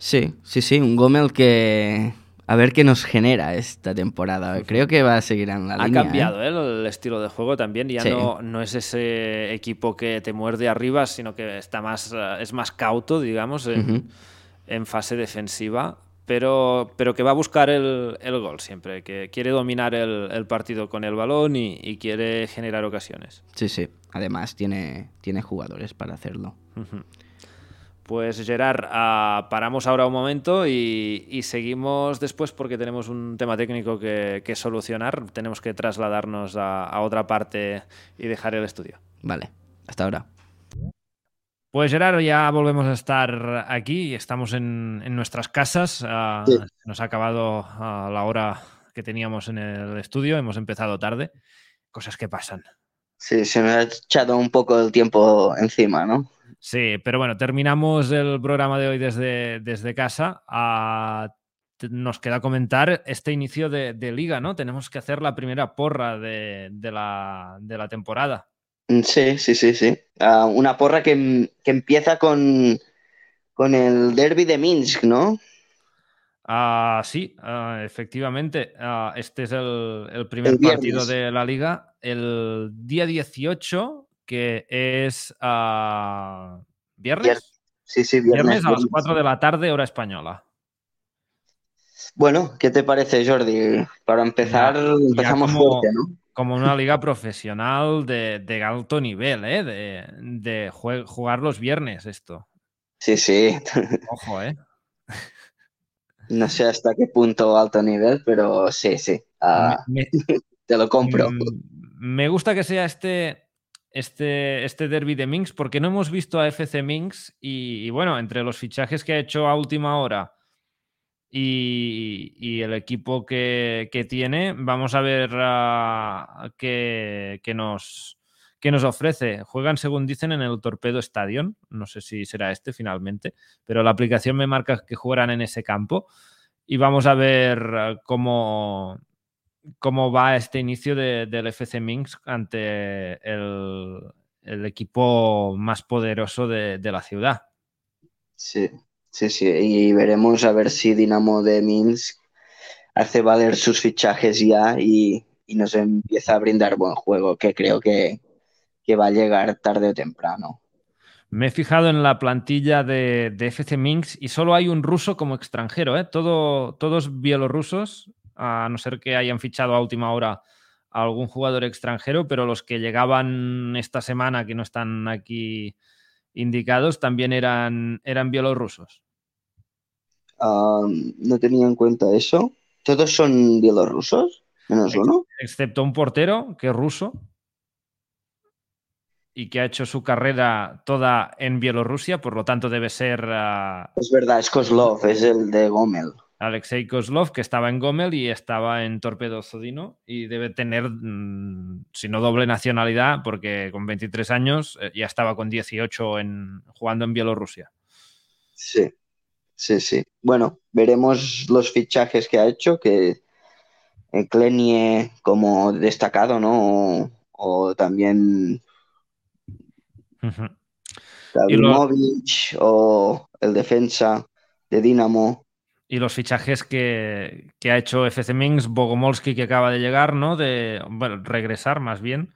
Sí, sí, sí, un Gomel que... A ver qué nos genera esta temporada. Creo que va a seguir en la ha línea. ¿eh? cambiado ¿eh? el estilo de juego también, ya no, no es ese equipo que te muerde arriba, sino que está más, eh, es más cauto, digamos, en fase defensiva. Pero, pero que va a buscar el, el gol siempre, que quiere dominar el, el partido con el balón y- y quiere generar ocasiones. Sí, sí. Además, tiene, tiene jugadores para hacerlo. Pues Gerard, ah, paramos ahora un momento y, y seguimos después porque tenemos un tema técnico que, que solucionar. Tenemos que trasladarnos a, a otra parte y dejar el estudio. Vale, hasta ahora. Pues Gerard, ya volvemos a estar aquí y estamos en, en nuestras casas. Ah, Sí. Nos ha acabado ah, la hora que teníamos en el estudio, hemos empezado tarde. Cosas que pasan. Sí, se me ha echado un poco el tiempo encima, ¿no? Sí, pero bueno, terminamos el programa de hoy desde, desde casa. Ah, nos queda comentar este inicio de, de liga, ¿no? Tenemos que hacer la primera porra de, de la, de la temporada. Mm, Sí, sí, sí, sí. Ah, una porra que, que empieza con, con el derby de Minsk, ¿no? Ah, sí, ah, efectivamente. este es el, el primer El partido de la liga. El día 18, que es viernes. Vier- Sí, sí, Viernes viernes. a las viernes. 4 de la tarde, hora española. Bueno, ¿qué te parece, Jordi? Para empezar, Ya- ya empezamos como- fuerte, ¿no? Como una liga profesional de, de alto nivel, ¿eh? De, de jue- jugar los viernes esto. Sí, sí. Ojo, ¿eh? No sé hasta qué punto alto nivel, pero sí, sí. Ah, Me- [LAUGHS] te lo compro. Mm, Me gusta que sea este, este, este derby de Minx porque no hemos visto a FC Minx y, y bueno, entre los fichajes que ha hecho a última hora y, el equipo que, tiene, vamos a ver ah, qué, nos, qué nos ofrece. Juegan, según dicen, en el Torpedo Stadium. No sé si será este finalmente, pero la aplicación me marca que jugarán en ese campo. Y vamos a ver cómo, cómo va este inicio de- del FC Minsk ante el, el equipo más poderoso de, de la ciudad. Sí, sí, sí. Y veremos a ver si Dinamo de Minsk hace valer sus fichajes ya y, y nos empieza a brindar buen juego, que creo que, que va a llegar tarde o temprano. Me he fijado en la plantilla de, de FC Minsk y solo hay un ruso como extranjero, ¿eh? Todo, todos bielorrusos, a no ser que hayan fichado a última hora a algún jugador extranjero, pero los que llegaban esta semana, que no están aquí indicados, también eran, eran bielorrusos. No tenía en cuenta eso. ¿Todos son bielorrusos? Menos uno. excepto un portero que es ruso y que ha hecho su carrera toda en Bielorrusia, por lo tanto debe ser ah, Es verdad, es Kozlov, es el de Gomel. Alexei Kozlov, que estaba en Gomel y estaba en Torpedo Zodino y debe tener, mm, si no doble nacionalidad, porque con 23 años eh, ya estaba con 18 en, jugando en Bielorrusia. Sí, sí, sí. Bueno, veremos los fichajes que ha hecho, que eh, Klenie como destacado, ¿no? O, o también. Gavrimovich o el defensa de Dinamo. Y los fichajes que, que ha hecho FC Minsk, Bogomolski que acaba de llegar, ¿no? De, bueno, regresar más bien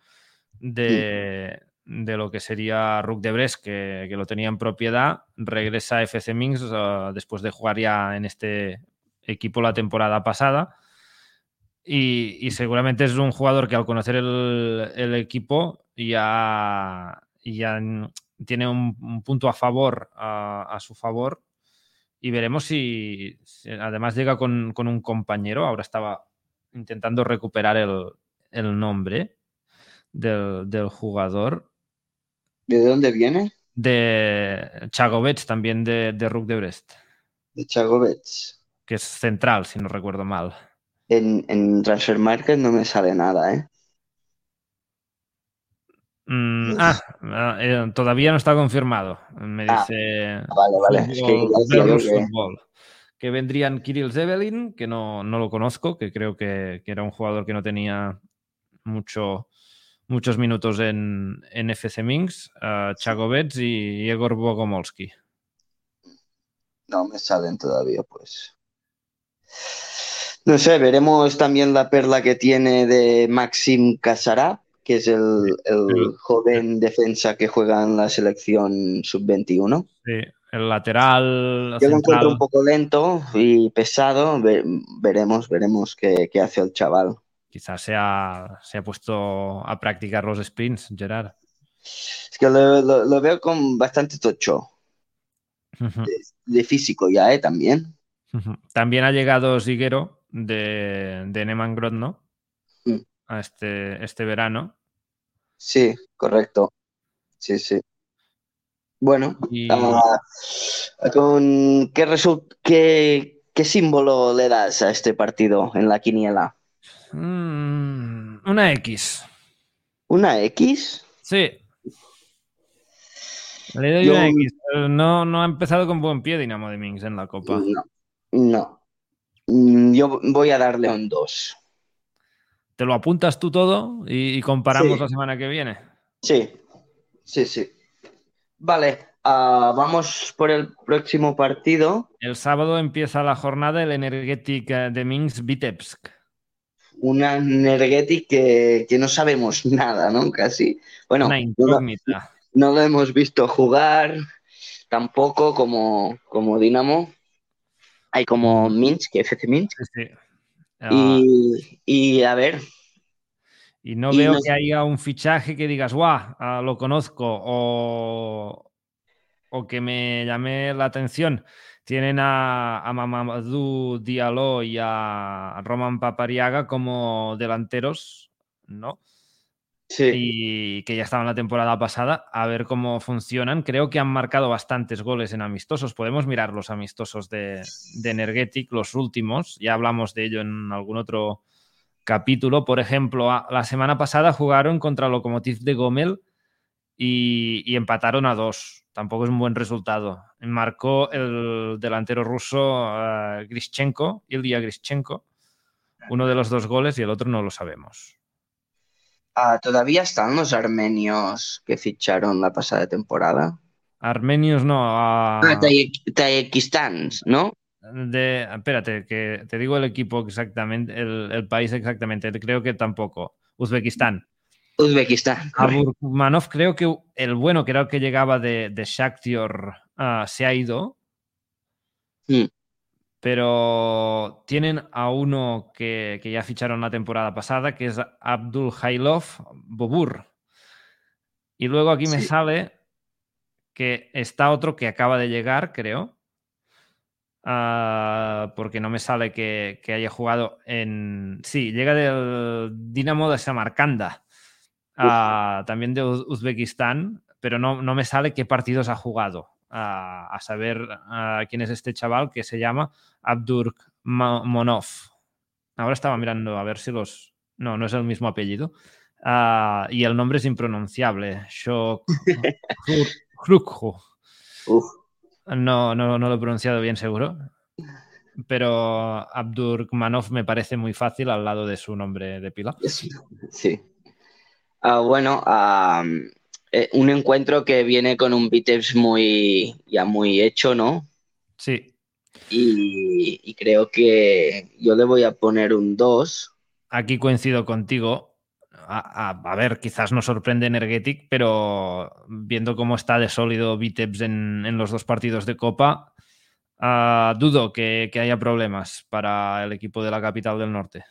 de, de lo que sería Rook de Brest, que, que lo tenía en propiedad, regresa a FC Minsk uh, después de jugar ya en este equipo la temporada pasada. Y, y, seguramente es un jugador que al conocer el, el equipo ya, ya tiene un, un punto a favor, a, a su favor, y veremos si, si además llega con, con, un compañero. Ahora estaba intentando recuperar el, el nombre del, del, jugador. ¿De dónde viene? De Chagovets, también de, de Rook de Brest. De Chagovets. Que es central, si no recuerdo mal. En, en Transfer Market no me sale nada, ¿eh? Mm, ah, eh, todavía no está confirmado. Me dice. Ah, vale, vale. Fútbol, es que, que... Fútbol, que... vendrían Kirill Zevelin, que no, no lo conozco, que creo que, que, era un jugador que no tenía mucho, muchos minutos en, en FC Minsk, uh, Chagovets y Igor Bogomolski. No me salen todavía, pues. No sé, veremos también la perla que tiene de Maxim Casará, que es el, el, joven defensa que juega en la selección sub-21. Sí, el lateral. Yo lo encuentro un poco lento y pesado. Ver, veremos, veremos qué, qué, hace el chaval. Quizás se ha, se ha puesto a practicar los sprints, Gerard. Es que lo, lo, lo veo con bastante tocho. Uh -huh. de, de, físico ya, ¿eh? También. Uh -huh. También ha llegado Siguero de, de Neman Grodno a este, este verano. Sí, correcto. Sí, sí. Bueno, Y- ¿con qué, qué, qué símbolo le das a este partido en la quiniela? Mm, una X. ¿Una X? Sí. Le doy Yo- una X. pero No, no ha empezado con buen pie Dinamo de Minsk en la Copa. No. No. Mm, Yo voy a darle un 2. ¿Te lo apuntas tú todo y, y comparamos Sí. la semana que viene? Sí, sí, sí. Vale, ah, vamos por el próximo partido. El sábado empieza la jornada el Energetic eh, de Minsk Vitebsk. Una Energetic que, que no sabemos [LAUGHS] nada, ¿no? Casi. Bueno, no, no lo hemos visto jugar. tampoco como, como Dinamo. Hay como Minsk, FC Minsk. Sí. Ah, Y, y, a ver, y no y veo que haya un fichaje que digas, guau, ah, lo conozco, o, o que me llame la atención. Tienen a, a Mamadou Diallo y a Roman Papariaga como delanteros, ¿no? sí, y que ya estaban la temporada pasada, a ver cómo funcionan. Creo que han marcado bastantes goles en amistosos. Podemos mirar los amistosos de, de Energetic, los últimos. Ya hablamos de ello en algún otro capítulo. Por ejemplo, la semana pasada jugaron contra Lokomotiv de Gomel y, y empataron a dos. Tampoco es un buen resultado. Marcó el delantero ruso eh, Grishchenko, Ilya Grishchenko, uno de los dos goles y el otro no lo sabemos. Ah, todavía están los armenios que ficharon la pasada temporada. Armenios no. Ah, Tayikistán, ¿no? de, espérate, que te digo el equipo exactamente, el, el país exactamente. Creo que tampoco. Uzbekistán. Uzbekistán. A Burkmanov, creo que el bueno, que era el que llegaba de, de Shakhtar, ah, se ha ido. Mm. Pero tienen a uno que, que ya ficharon la temporada pasada, que es Abdul Hailov Bobur. Y luego aquí me sale que está otro que acaba de llegar, creo. Ah, porque no me sale que, que haya jugado en. Sí, llega del Dinamo de Samarcanda. También de Uz- Uzbekistán, pero no, no me sale qué partidos ha jugado. A saber quién es este chaval que se llama Abdur Monov. Ahora estaba mirando a ver si los. No, no es el mismo apellido. Y el nombre es impronunciable. Shok [LAUGHS] No, no, no lo he pronunciado bien seguro. Pero Abdurkmanov me parece muy fácil al lado de su nombre de pila. sí. Ah, bueno, eh, un encuentro que viene con un Vitebs muy, ya muy hecho, ¿no? Sí, Y, y creo que yo le voy a poner un 2. aquí coincido contigo. A, a- a ver, quizás nos sorprende Energetic, pero viendo cómo está de sólido Vitebs en, en los dos partidos de Copa, ah, dudo que, que haya problemas para el equipo de la capital del norte.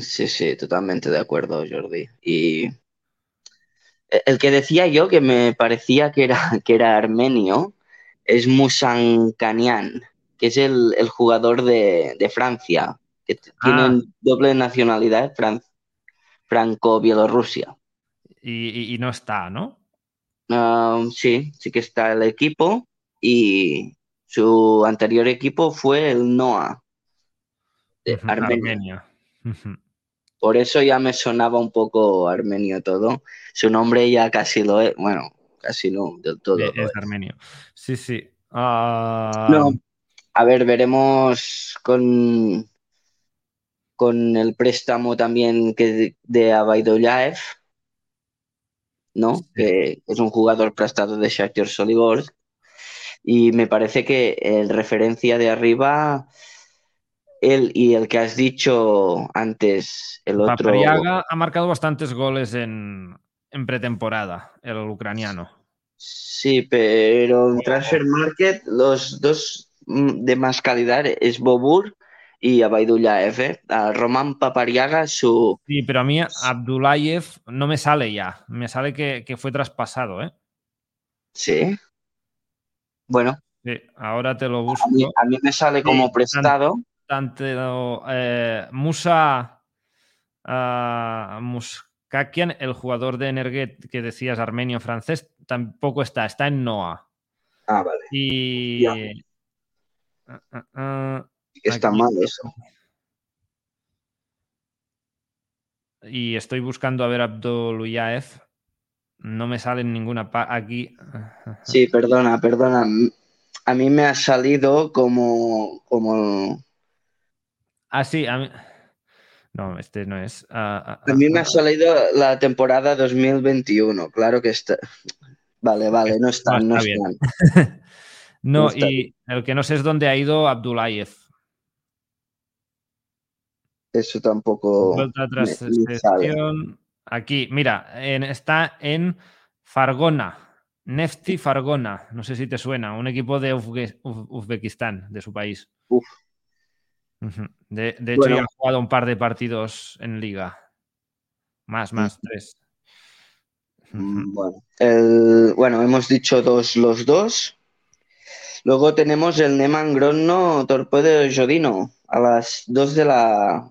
Sí, sí, totalmente de acuerdo, Jordi. Y el que decía yo que me parecía que era, [LAUGHS] que era armenio es Musan Kanian, que es el, el jugador de, de Francia, que Ah. tiene doble nacionalidad, fran- franco-bielorrusia. Y, y- y no está, ¿no? Ah, sí, sí que está el equipo y su anterior equipo fue el NOA de Ujú, Armenia. Armenia. Por eso ya me sonaba un poco armenio todo. Su nombre ya casi lo es, bueno, casi no, del todo. Lo es es. armenio. Sí, sí. Ah, No, a ver, veremos con, con el préstamo también que de, de Abaidollaev, ¿no? Sí. Que es un jugador prestado de Shakhtar Soligorsk. Y me parece que el referencia de arriba, él y el que has dicho antes, el otro. Papariaga ha marcado bastantes goles en, en pretemporada, el ucraniano. Sí, pero en Transfer Market los dos mm, de más calidad es Bobur y Abaidullaev. ¿eh? A Roman Papariaga, su... Sí, pero a mí Abdulayev no me sale ya. Me sale que, que fue traspasado, ¿eh? Sí. Bueno, Sí, ahora te lo a mí, busco. a mí me sale como prestado. Tanto, eh, Musa ah, Muskakian, el jugador de Energet que decías armenio-francés, tampoco está. Está en Noah. Ah, vale. Y. Ya. Ah, Está Aquí. mal eso. y estoy buscando a ver Abduluyaev. No me sale en ninguna aquí. Sí, perdona, perdona. A mí me ha salido como, como... Ah, sí, a mí. No, este no es. Ah, ah, A mí ah, me ha salido la temporada 2021. Claro que está... Vale, vale, no están, no está bien. están. [LAUGHS] No, no está y el que no sé es dónde ha ido Abdulayev. Eso tampoco Vuelta tras me- me. Aquí, mira, en- está en Fargona, Nefti Fargona, no sé si te suena, un equipo de Uzbekistán, de su país. De, hecho, ya ha jugado un par de partidos en liga. Más, más, tres. Mm, bueno, bueno, hemos dicho dos los dos. Luego tenemos el Neman Grodno Torpedo Jodino a las dos de la,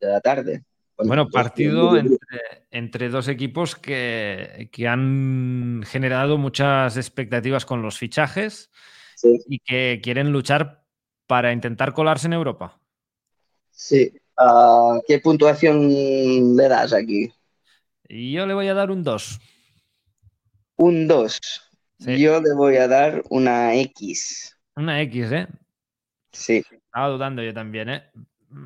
de la tarde. Bueno, partido entre, dos equipos que, han generado muchas expectativas con los fichajes y que quieren luchar para intentar colarse en Europa. Sí. Ah, ¿Qué puntuación le das aquí? Yo le voy a dar un 2. Un 2. Yo le voy a dar una X. Una X, ¿eh? Sí. Estaba dudando yo también, ¿eh?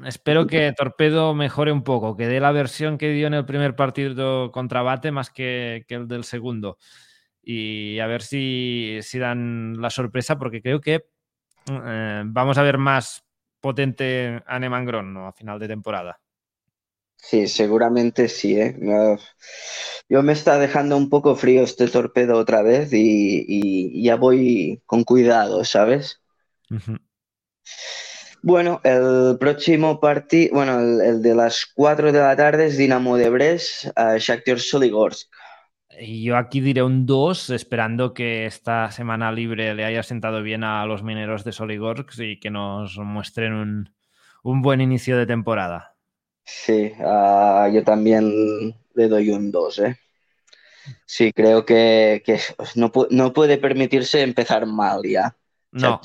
Espero que Torpedo mejore un poco, que dé la versión que dio en el primer partido contra Bate más que, el del segundo. Y a ver si, si dan la sorpresa, porque creo que eh, vamos a ver más potente a Nemangron ¿no? a final de temporada. Sí, seguramente sí. ¿eh? Yo me está dejando un poco frío este torpedo otra vez y, ya voy con cuidado, ¿sabes? Bueno, el próximo partido, bueno, el, de las 4 de la tarde es Dinamo de Brest a Shakhtar Soligorsk. Y yo aquí diré un 2, esperando que esta semana libre le haya sentado bien a los mineros de Soligorsk y que nos muestren un, buen inicio de temporada. Sí, ah, yo también le doy un 2, ¿eh? Sí, creo que, no, puede permitirse empezar mal ya. No,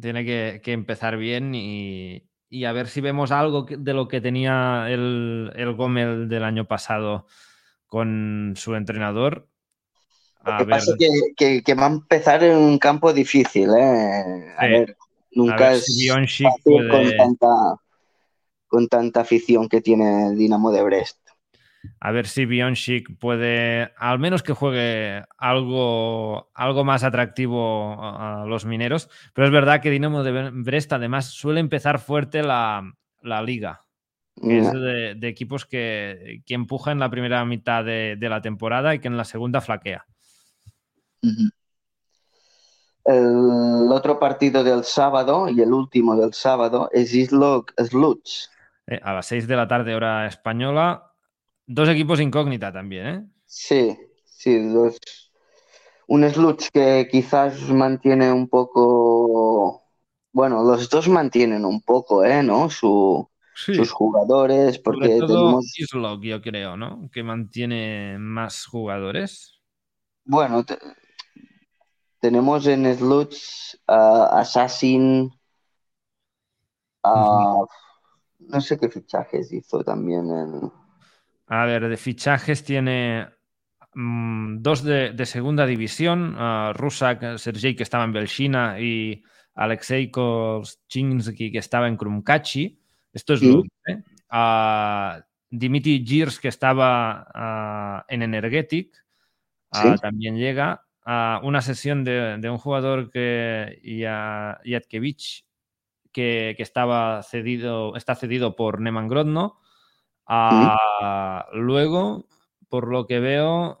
Tiene que, empezar bien y, a ver si vemos algo de lo que tenía el, el Gómez del año pasado con su entrenador. Lo que pasa es que, va a empezar en un campo difícil, ¿eh? A ver, nunca es fácil con, tanta, con tanta afición que tiene el Dinamo de Brest. A ver si Bionchik puede, al menos que juegue algo, algo más atractivo a los mineros. Pero es verdad que Dinamo de Brest además suele empezar fuerte la, la liga es de, equipos que, que, empuja en la primera mitad de, la temporada y que en la segunda flaquea. El otro partido del sábado y el último del sábado es Islok Sluts. Eh, a las 6 de la tarde, hora española. Dos equipos incógnita también, ¿eh? Sí, sí, dos. Un Sluts que quizás mantiene un poco. Bueno, los dos mantienen un poco, ¿eh? ¿No? Su, sus jugadores, porque tenemos... yo creo, ¿no? Que mantiene más jugadores. Bueno, tenemos en Sluts Assassin, no sé qué fichajes hizo también en... A ver, de fichajes tiene mm, dos de, segunda división, Rusak, Sergei que estaba en Belchina y Alexei Kolchinsky que estaba en Krumkachi. Esto es lo ¿eh? Dimitri Girs, que estaba en Energetic, también llega. a una sesión de, un jugador que Yatkevich, que, que, estaba cedido, está cedido por Neman Grodno. Luego, por lo que veo,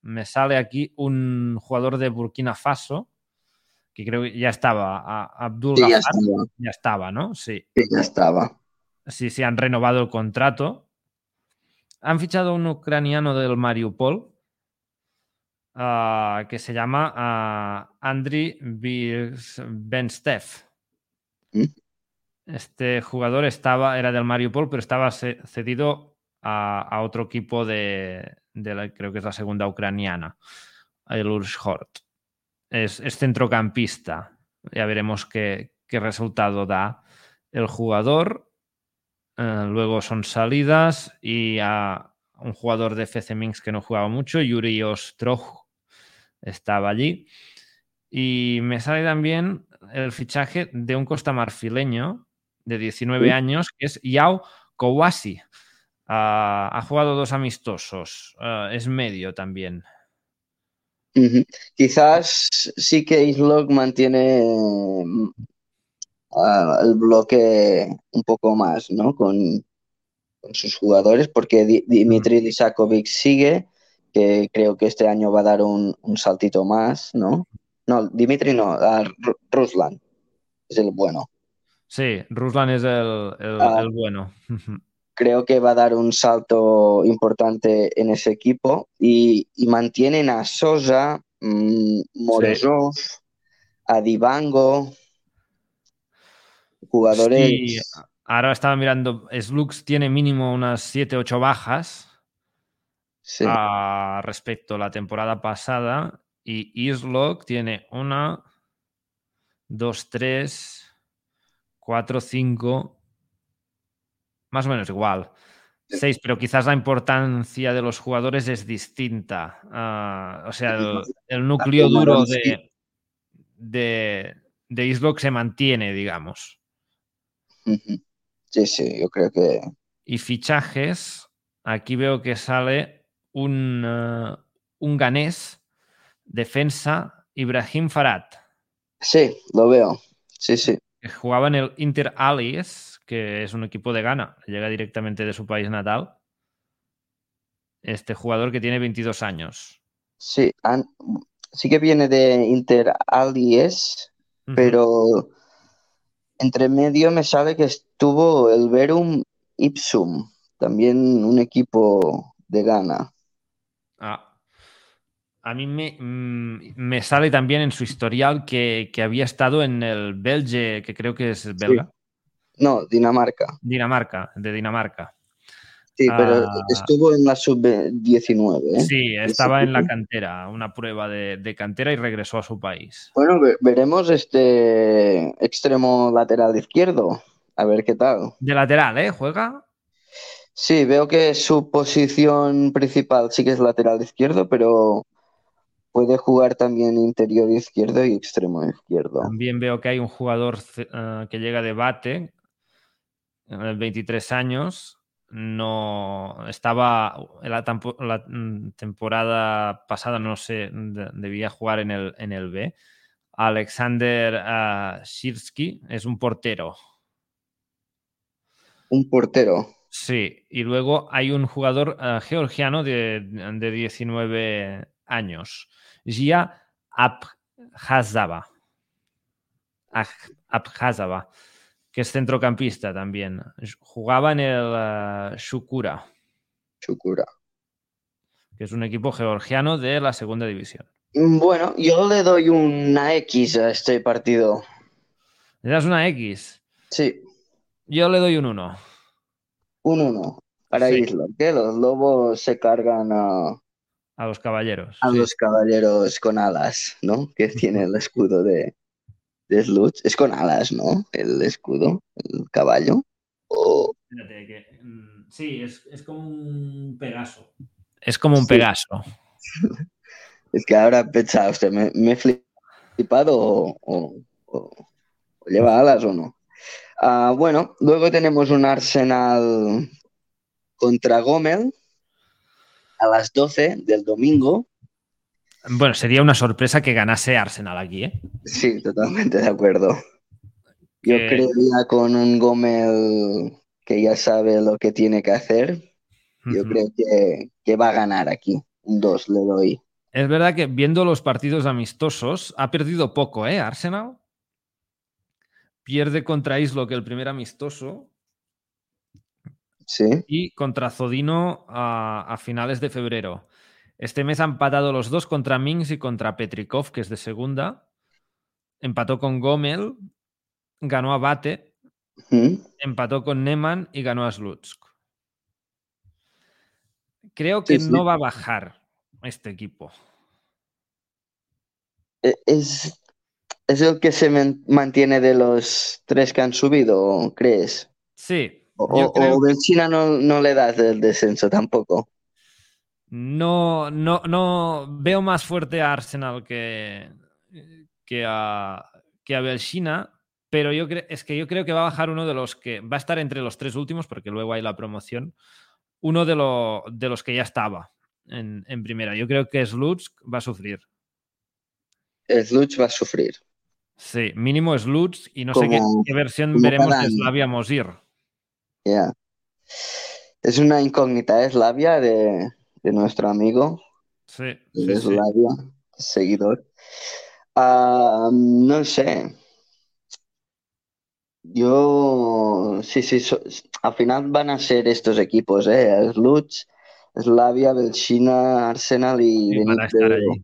me sale aquí un jugador de Burkina Faso, que creo que ya estaba. Abdul ya, estaba. ¿no? Sí. ya estaba. Sí, sí, han renovado el contrato. Han fichado un ucraniano del Mariupol ah, que se llama uh, Andriy Benstev. ¿Mm? Este jugador estaba, era del Mariupol, pero estaba cedido a, otro equipo de, la, creo que es la segunda ucraniana, el Urshort es, centrocampista. Ya veremos qué, resultado da el jugador. Eh, luego son salidas y a un jugador de FC Minsk que no jugaba mucho, Yuri Ostroj, estaba allí. Y me sale también el fichaje de un costamarfileño de 19 años, que es Yao Kowasi. Ah, ha jugado dos amistosos, ah, es medio también. Quizás sí que Islog mantiene mm, el bloque un poco más, ¿no? Con, sus jugadores, porque Dimitri Lisakovic sigue que creo que este año va a dar un, un saltito más, ¿no? No, Dimitri no, a Ruslan es el bueno. Sí, Ruslan es el, el- Ah. el bueno. Creo que va a dar un salto importante en ese equipo y, y mantienen a Sosa, mm, Morozov, a Divango, jugadores. Sí, ahora estaba mirando, Slux tiene mínimo unas 7-8 bajas Sí. ah, respecto a la temporada pasada y Islok tiene una, dos, tres, cuatro, cinco, más o menos igual. Sí. Seis, pero quizás la importancia de los jugadores es distinta. Ah, o sea, el, el núcleo duro de, de, de Islok se mantiene, digamos. Sí, sí, yo creo que Y fichajes, aquí veo que sale un, eh, un ganés, defensa, Ibrahim Farad, sí, lo veo. Sí, sí. que jugaba en el Inter Alias, que es un equipo de Ghana, llega directamente de su país natal. Este jugador que tiene 22 años. Sí, an- sí que viene de Inter Alies, pero entre medio me sale que estuvo el Verum Ipsum, también un equipo de Ghana. Ah. A mí me, mm, me sale también en su historial que, que había estado en el Belge, que creo que es belga, No, Dinamarca. Dinamarca, de Dinamarca. Sí, pero Ah. estuvo en la sub-19. ¿eh? Sí, estaba en la cantera, una prueba de, de cantera y regresó a su país. Bueno, ve- veremos este extremo lateral izquierdo. A ver qué tal. De lateral, ¿eh? Juega. Sí, veo que su posición principal sí que es lateral izquierdo, pero puede jugar también interior izquierdo y extremo izquierdo. También veo que hay un jugador eh, que llega de bate, 23 años. No estaba la, mm, temporada pasada, no sé, de- debía jugar en el, en el B. Alexander ah, Shirsky es un portero. Un portero. Sí, y luego hay un jugador eh, georgiano de, de 19 años, Gia Abhazava. Aj- Abhazava, que es centrocampista también. Jugaba en el eh, Shukura, Chukura. que es un equipo georgiano de la segunda división. Bueno, yo le doy una X a este partido. ¿Le das una X? Sí, Yo le doy un 1. un 1 para Sí. Isla. Que los lobos se cargan a, A los caballeros. a sí. los caballeros con alas, ¿no? Que tiene el escudo de, de Sluts. Es con alas, ¿no? El escudo, el caballo. O- Espérate, que, mm, sí, es, es como un Pegaso. Es como un Sí. Pegaso. [LAUGHS] Es que ahora pensaba usted, ¿me, me he flipado o, o- o- o lleva alas o no? Ah, bueno, luego tenemos un Arsenal contra Gomel a las 12 del domingo. Bueno, sería una sorpresa que ganase Arsenal aquí, ¿eh? Sí, totalmente de acuerdo. Yo Que- creería con un Gomel que ya sabe lo que tiene que hacer. Yo creo que, que va a ganar aquí. Un 2 le doy. Es verdad que viendo los partidos amistosos, ha perdido poco, ¿eh? Arsenal. Pierde contra Islo, que el primer amistoso, Sí, y contra Zodino a, a finales de febrero. Este mes han empatado los dos contra Minx y contra Petrikov, que es de segunda. Empató con Gomel, ganó a Bate, ¿Mm? empató con Neman y ganó a Slutsk. Creo que Sí, sí. no va a bajar este equipo. E- Es, es el que se mantiene de los tres que han subido, ¿crees? Sí, O, o, Belchina no, no le das el descenso tampoco. No, no, no veo más fuerte a Arsenal que, que a, que a Belchina, pero yo es que yo creo que va a bajar uno de los que va a estar entre los tres últimos, porque luego hay la promoción, uno de, lo- de los que ya estaba en, en primera. Yo creo que Slutsk va a sufrir. Sluch va a sufrir. Sí, mínimo Slutsk y no sé qué, versión veremos de. Slavia Mosir. Ya. Es una incógnita, es labia de, de nuestro amigo. Sí, de sí, sí. Slavia, seguidor. Ah, no sé. Yo, sí, sí, so- al final van a ser estos equipos, ¿eh? Sluts, Slavia, Belchina, Arsenal y Y van a estar allí.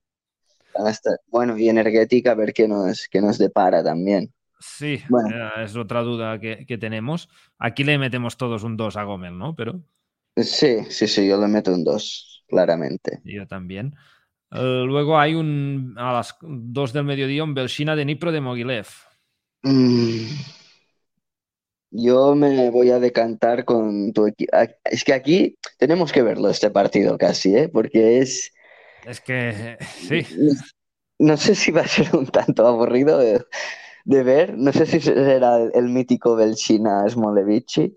van a estar- Bueno, y Energética, a ver qué nos, qué nos depara también. Sí, Bueno. eh, es otra duda que, que tenemos. Aquí le metemos todos un 2 a Gómez, ¿no? Pero Sí, sí, sí, yo le meto un 2, claramente. yo también. Eh, luego hay un a las 2 del mediodía un Belshina de Nipro de Mogilev. Mm, Yo me voy a decantar con tu equipo. Es que aquí tenemos que verlo este partido casi, ¿eh? Porque es... Es que [LAUGHS] sí, No sé si va a ser un tanto aburrido de, de ver. No sé si será el, el mítico Belchina Smolevici.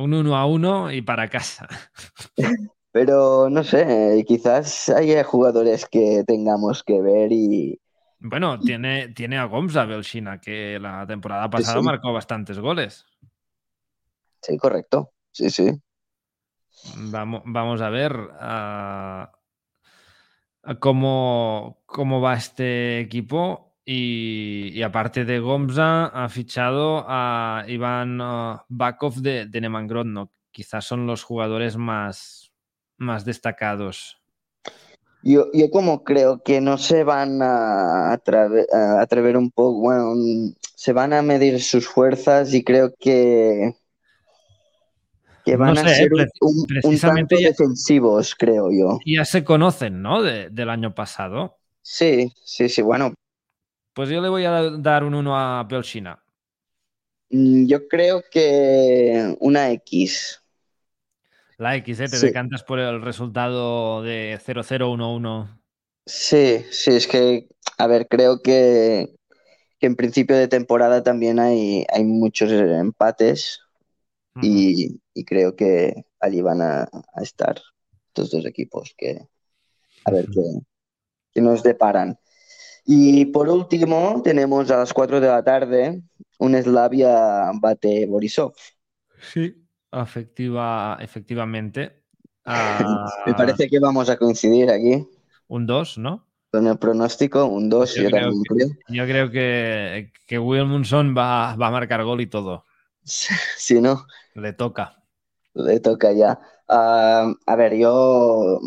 Un 1 a 1 y para casa. [LAUGHS] Pero no sé, quizás haya jugadores que tengamos que ver y... Bueno, tiene, tiene a Gomza Belshina, que la temporada pasada sí. marcó bastantes goles. Sí, correcto. Sí, sí. Vamos, vamos a ver cómo, cómo va este equipo. Y, y aparte de Gomza, ha fichado a Iván ah, Bakov de, de Neman Grodno. Quizás son los jugadores más, más destacados. Yo, yo como creo que no se van a, atreve- a atrever un poco, bueno, se van a medir sus fuerzas y creo que, que No van sé, a ser un, preci- un- un precisamente tanto ya- defensivos, creo yo. Ya se conocen, ¿no? De- del año pasado. Sí, sí, sí, bueno, Pues yo le voy a dar un 1 a Belshina. mm, yo creo que una X. La X, ¿eh? Te Sí. decantas por el resultado de 0-0-1-1. Sí, sí, es que, a ver, creo que, que en principio de temporada también hay, hay muchos empates y, y creo que allí van a, a estar estos dos equipos que a ver qué, qué nos deparan. Y por último, tenemos a las 4 de la tarde un Slavia Bate Borisov. Sí, efectiva, efectivamente. [LAUGHS] Ah, Me parece que vamos a coincidir aquí Un 2, ¿no? con el pronóstico, un 2, Yo yo, creo que-. Yo creo que, que Wilmundson va, va a marcar gol y todo. [LAUGHS] Si no, Le toca. le toca ya. Ah, a ver, yo,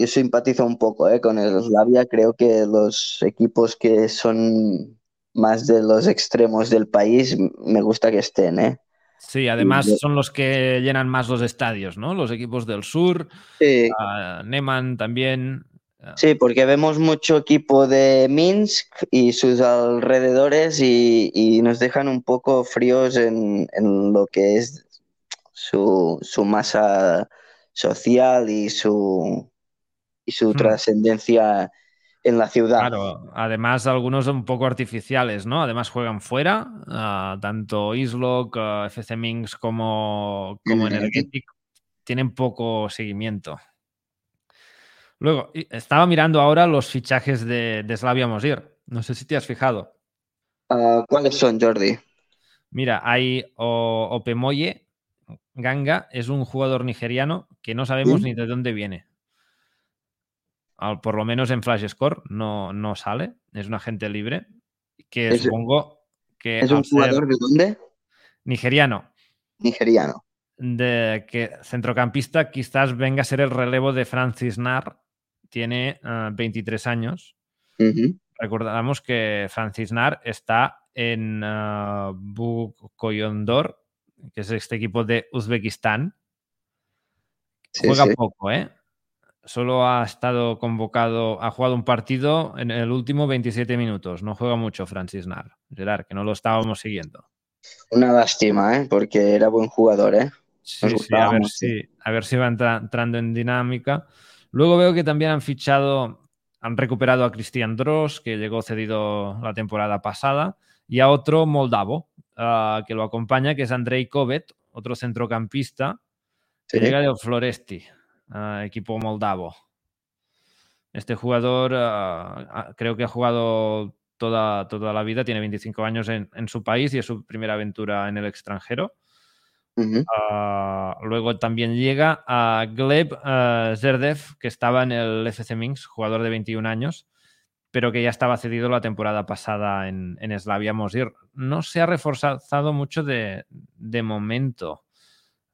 yo simpatizo un poco eh, con el Slavia. Creo que los equipos que son más de los extremos del país me gusta que estén, ¿eh? Sí, además son los que llenan más los estadios, ¿no? Los equipos del sur, Sí, Neman también. sí, porque vemos mucho equipo de Minsk y sus alrededores y, y nos dejan un poco fríos en, en lo que es su, su masa social y su, y su Hmm. trascendencia en la ciudad. Claro, además algunos un poco artificiales, ¿no? Además juegan fuera, ah, tanto Islok, ah, FC Minsk como, como Energetic. Energetic tienen poco seguimiento. Luego, estaba mirando ahora los fichajes de, de Slavia Mosir. No sé si te has fijado. Ah, ¿cuáles son, Jordi? Mira, hay o- Opemoye Ganga, es un jugador nigeriano que no sabemos ¿Sí? ni de dónde viene. Al- por lo menos en Flash Score no, no sale, es un agente libre. Que Es- supongo que ¿Es un jugador de dónde? nigeriano, Nigeriano. de que centrocampista quizás venga a ser el relevo de Francis Nar, tiene ah, 23 años. Ujú. Recordamos que Francis Nar está en uh, Bukoyondor, que es este equipo de Uzbekistán. Sí, Juega sí. poco, ¿eh? Solo ha estado convocado, ha jugado un partido en el último 27 minutos. No juega mucho Francis Nar. Gerard, que no lo estábamos siguiendo. Una lástima, ¿eh? Porque era buen jugador, ¿eh? Sí, a ver si, a ver si va entra- entrando en dinámica. Luego veo que también han fichado, han recuperado a Cristian Dross, que llegó cedido la temporada pasada, y a otro moldavo ah, que lo acompaña, que es Andrei Kovet, otro centrocampista, que Sí. llega del Floresti, ah, equipo moldavo. Este jugador ah, ah, creo que ha jugado toda, toda la vida, tiene 25 años en, en su país y es su primera aventura en el extranjero. Luego también llega a Gleb Zerdev, que estaba en el FC Minsk, jugador de 21 años, pero que ya estaba cedido la temporada pasada en, en Slavia Mosir. No se ha reforzado mucho de, de momento.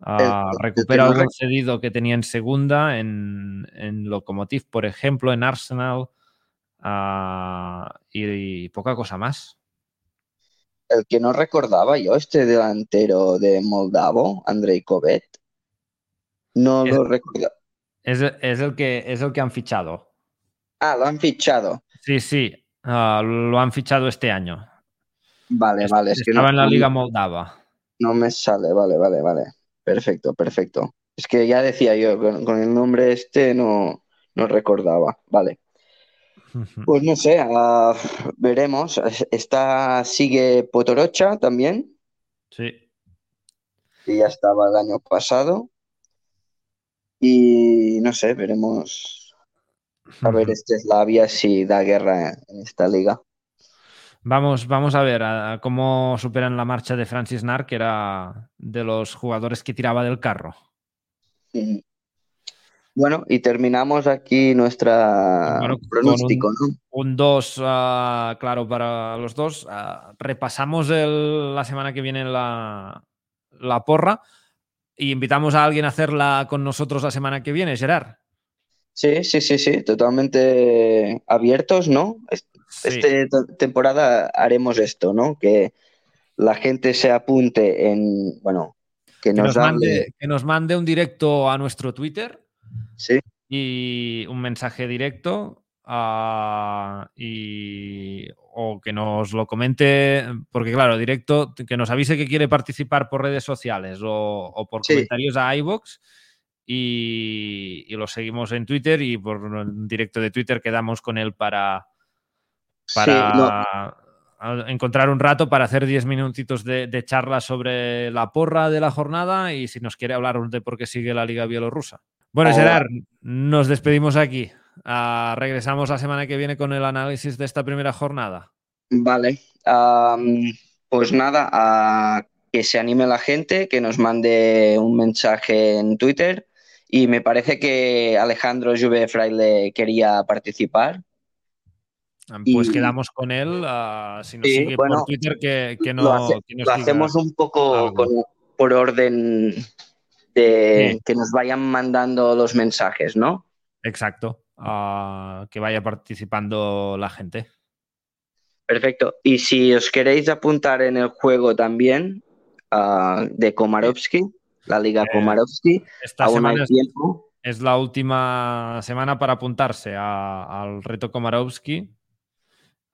Ah, recupera rec- cedido que tenía en segunda, en, en Lokomotiv, por ejemplo, en Arsenal, ah, y, y poca cosa más. El que no recordaba yo, este delantero de Moldavo, Andrei Kovet. No Es- lo recordaba. Es, es el que, es el que han fichado. Ah, lo han fichado. Sí, sí, ah, lo han fichado este año. Vale, vale. Es que Estaba no, en la Liga Moldava. no me sale. Vale, vale, vale. Perfecto, perfecto. Es que ya decía yo, con, con el nombre este no, no recordaba. Vale. Pues no sé, ah, veremos. Está, sigue Potorocha también, Sí. que ya estaba el año pasado. Y no sé, veremos. A ver, este Slavia si da guerra en esta liga. Vamos, vamos a ver a- cómo superan la marcha de Francis Nar, que era de los jugadores que tiraba del carro. Bueno, y terminamos aquí nuestra Bueno, pronóstico, ¿no? Un 2, claro, para los dos. Ah, repasamos el- la semana que viene la, la porra y invitamos a alguien a hacerla con nosotros la semana que viene, Gerard. Sí, sí, sí, sí, totalmente abiertos, ¿no? Sí. Esta temporada haremos esto, ¿no? Que la gente se apunte en, bueno, que que, nos hable, mande, que nos mande un directo a nuestro Twitter sí, y un mensaje directo ah, y o que nos lo comente, porque claro, directo, que nos avise que quiere participar por redes sociales o, o por Sí. comentarios a iVoox y, y lo seguimos en Twitter y por un directo de Twitter quedamos con él para, sí, no, para encontrar un rato para hacer 10 minutitos de, de charla sobre la porra de la jornada y si nos quiere hablar de por qué sigue la Liga Bielorrusa. Bueno. Gerard, nos despedimos aquí. Ah, regresamos la semana que viene con el análisis de esta primera jornada. Vale, pues nada, que se anime la gente, que nos mande un mensaje en Twitter y me parece que Alejandro Juve Fraile quería participar. Pues Y- quedamos con él. ah, si nos Sí, sigue bueno, por Twitter, que, que lo, no, hace- que nos lo hacemos un poco con- por orden de Sí. que nos vayan mandando los mensajes, ¿no? Exacto. ah, que vaya participando la gente. Perfecto. Y si os queréis apuntar en el juego también ah, de Komarovsky, la Liga Eh, Komarovsky, Esta aún semana hay es- la última semana para apuntarse a- al reto Komarovsky.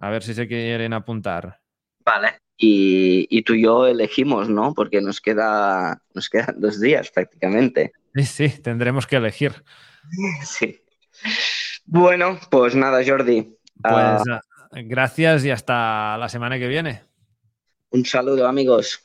A ver si se quieren apuntar. Vale. Y, y tú y yo elegimos, ¿no? Porque nos queda, nos quedan dos días prácticamente. Sí, sí, tendremos que elegir. Sí. Bueno, pues nada, Jordi. Pues ah, gracias y hasta la semana que viene. Un saludo, amigos.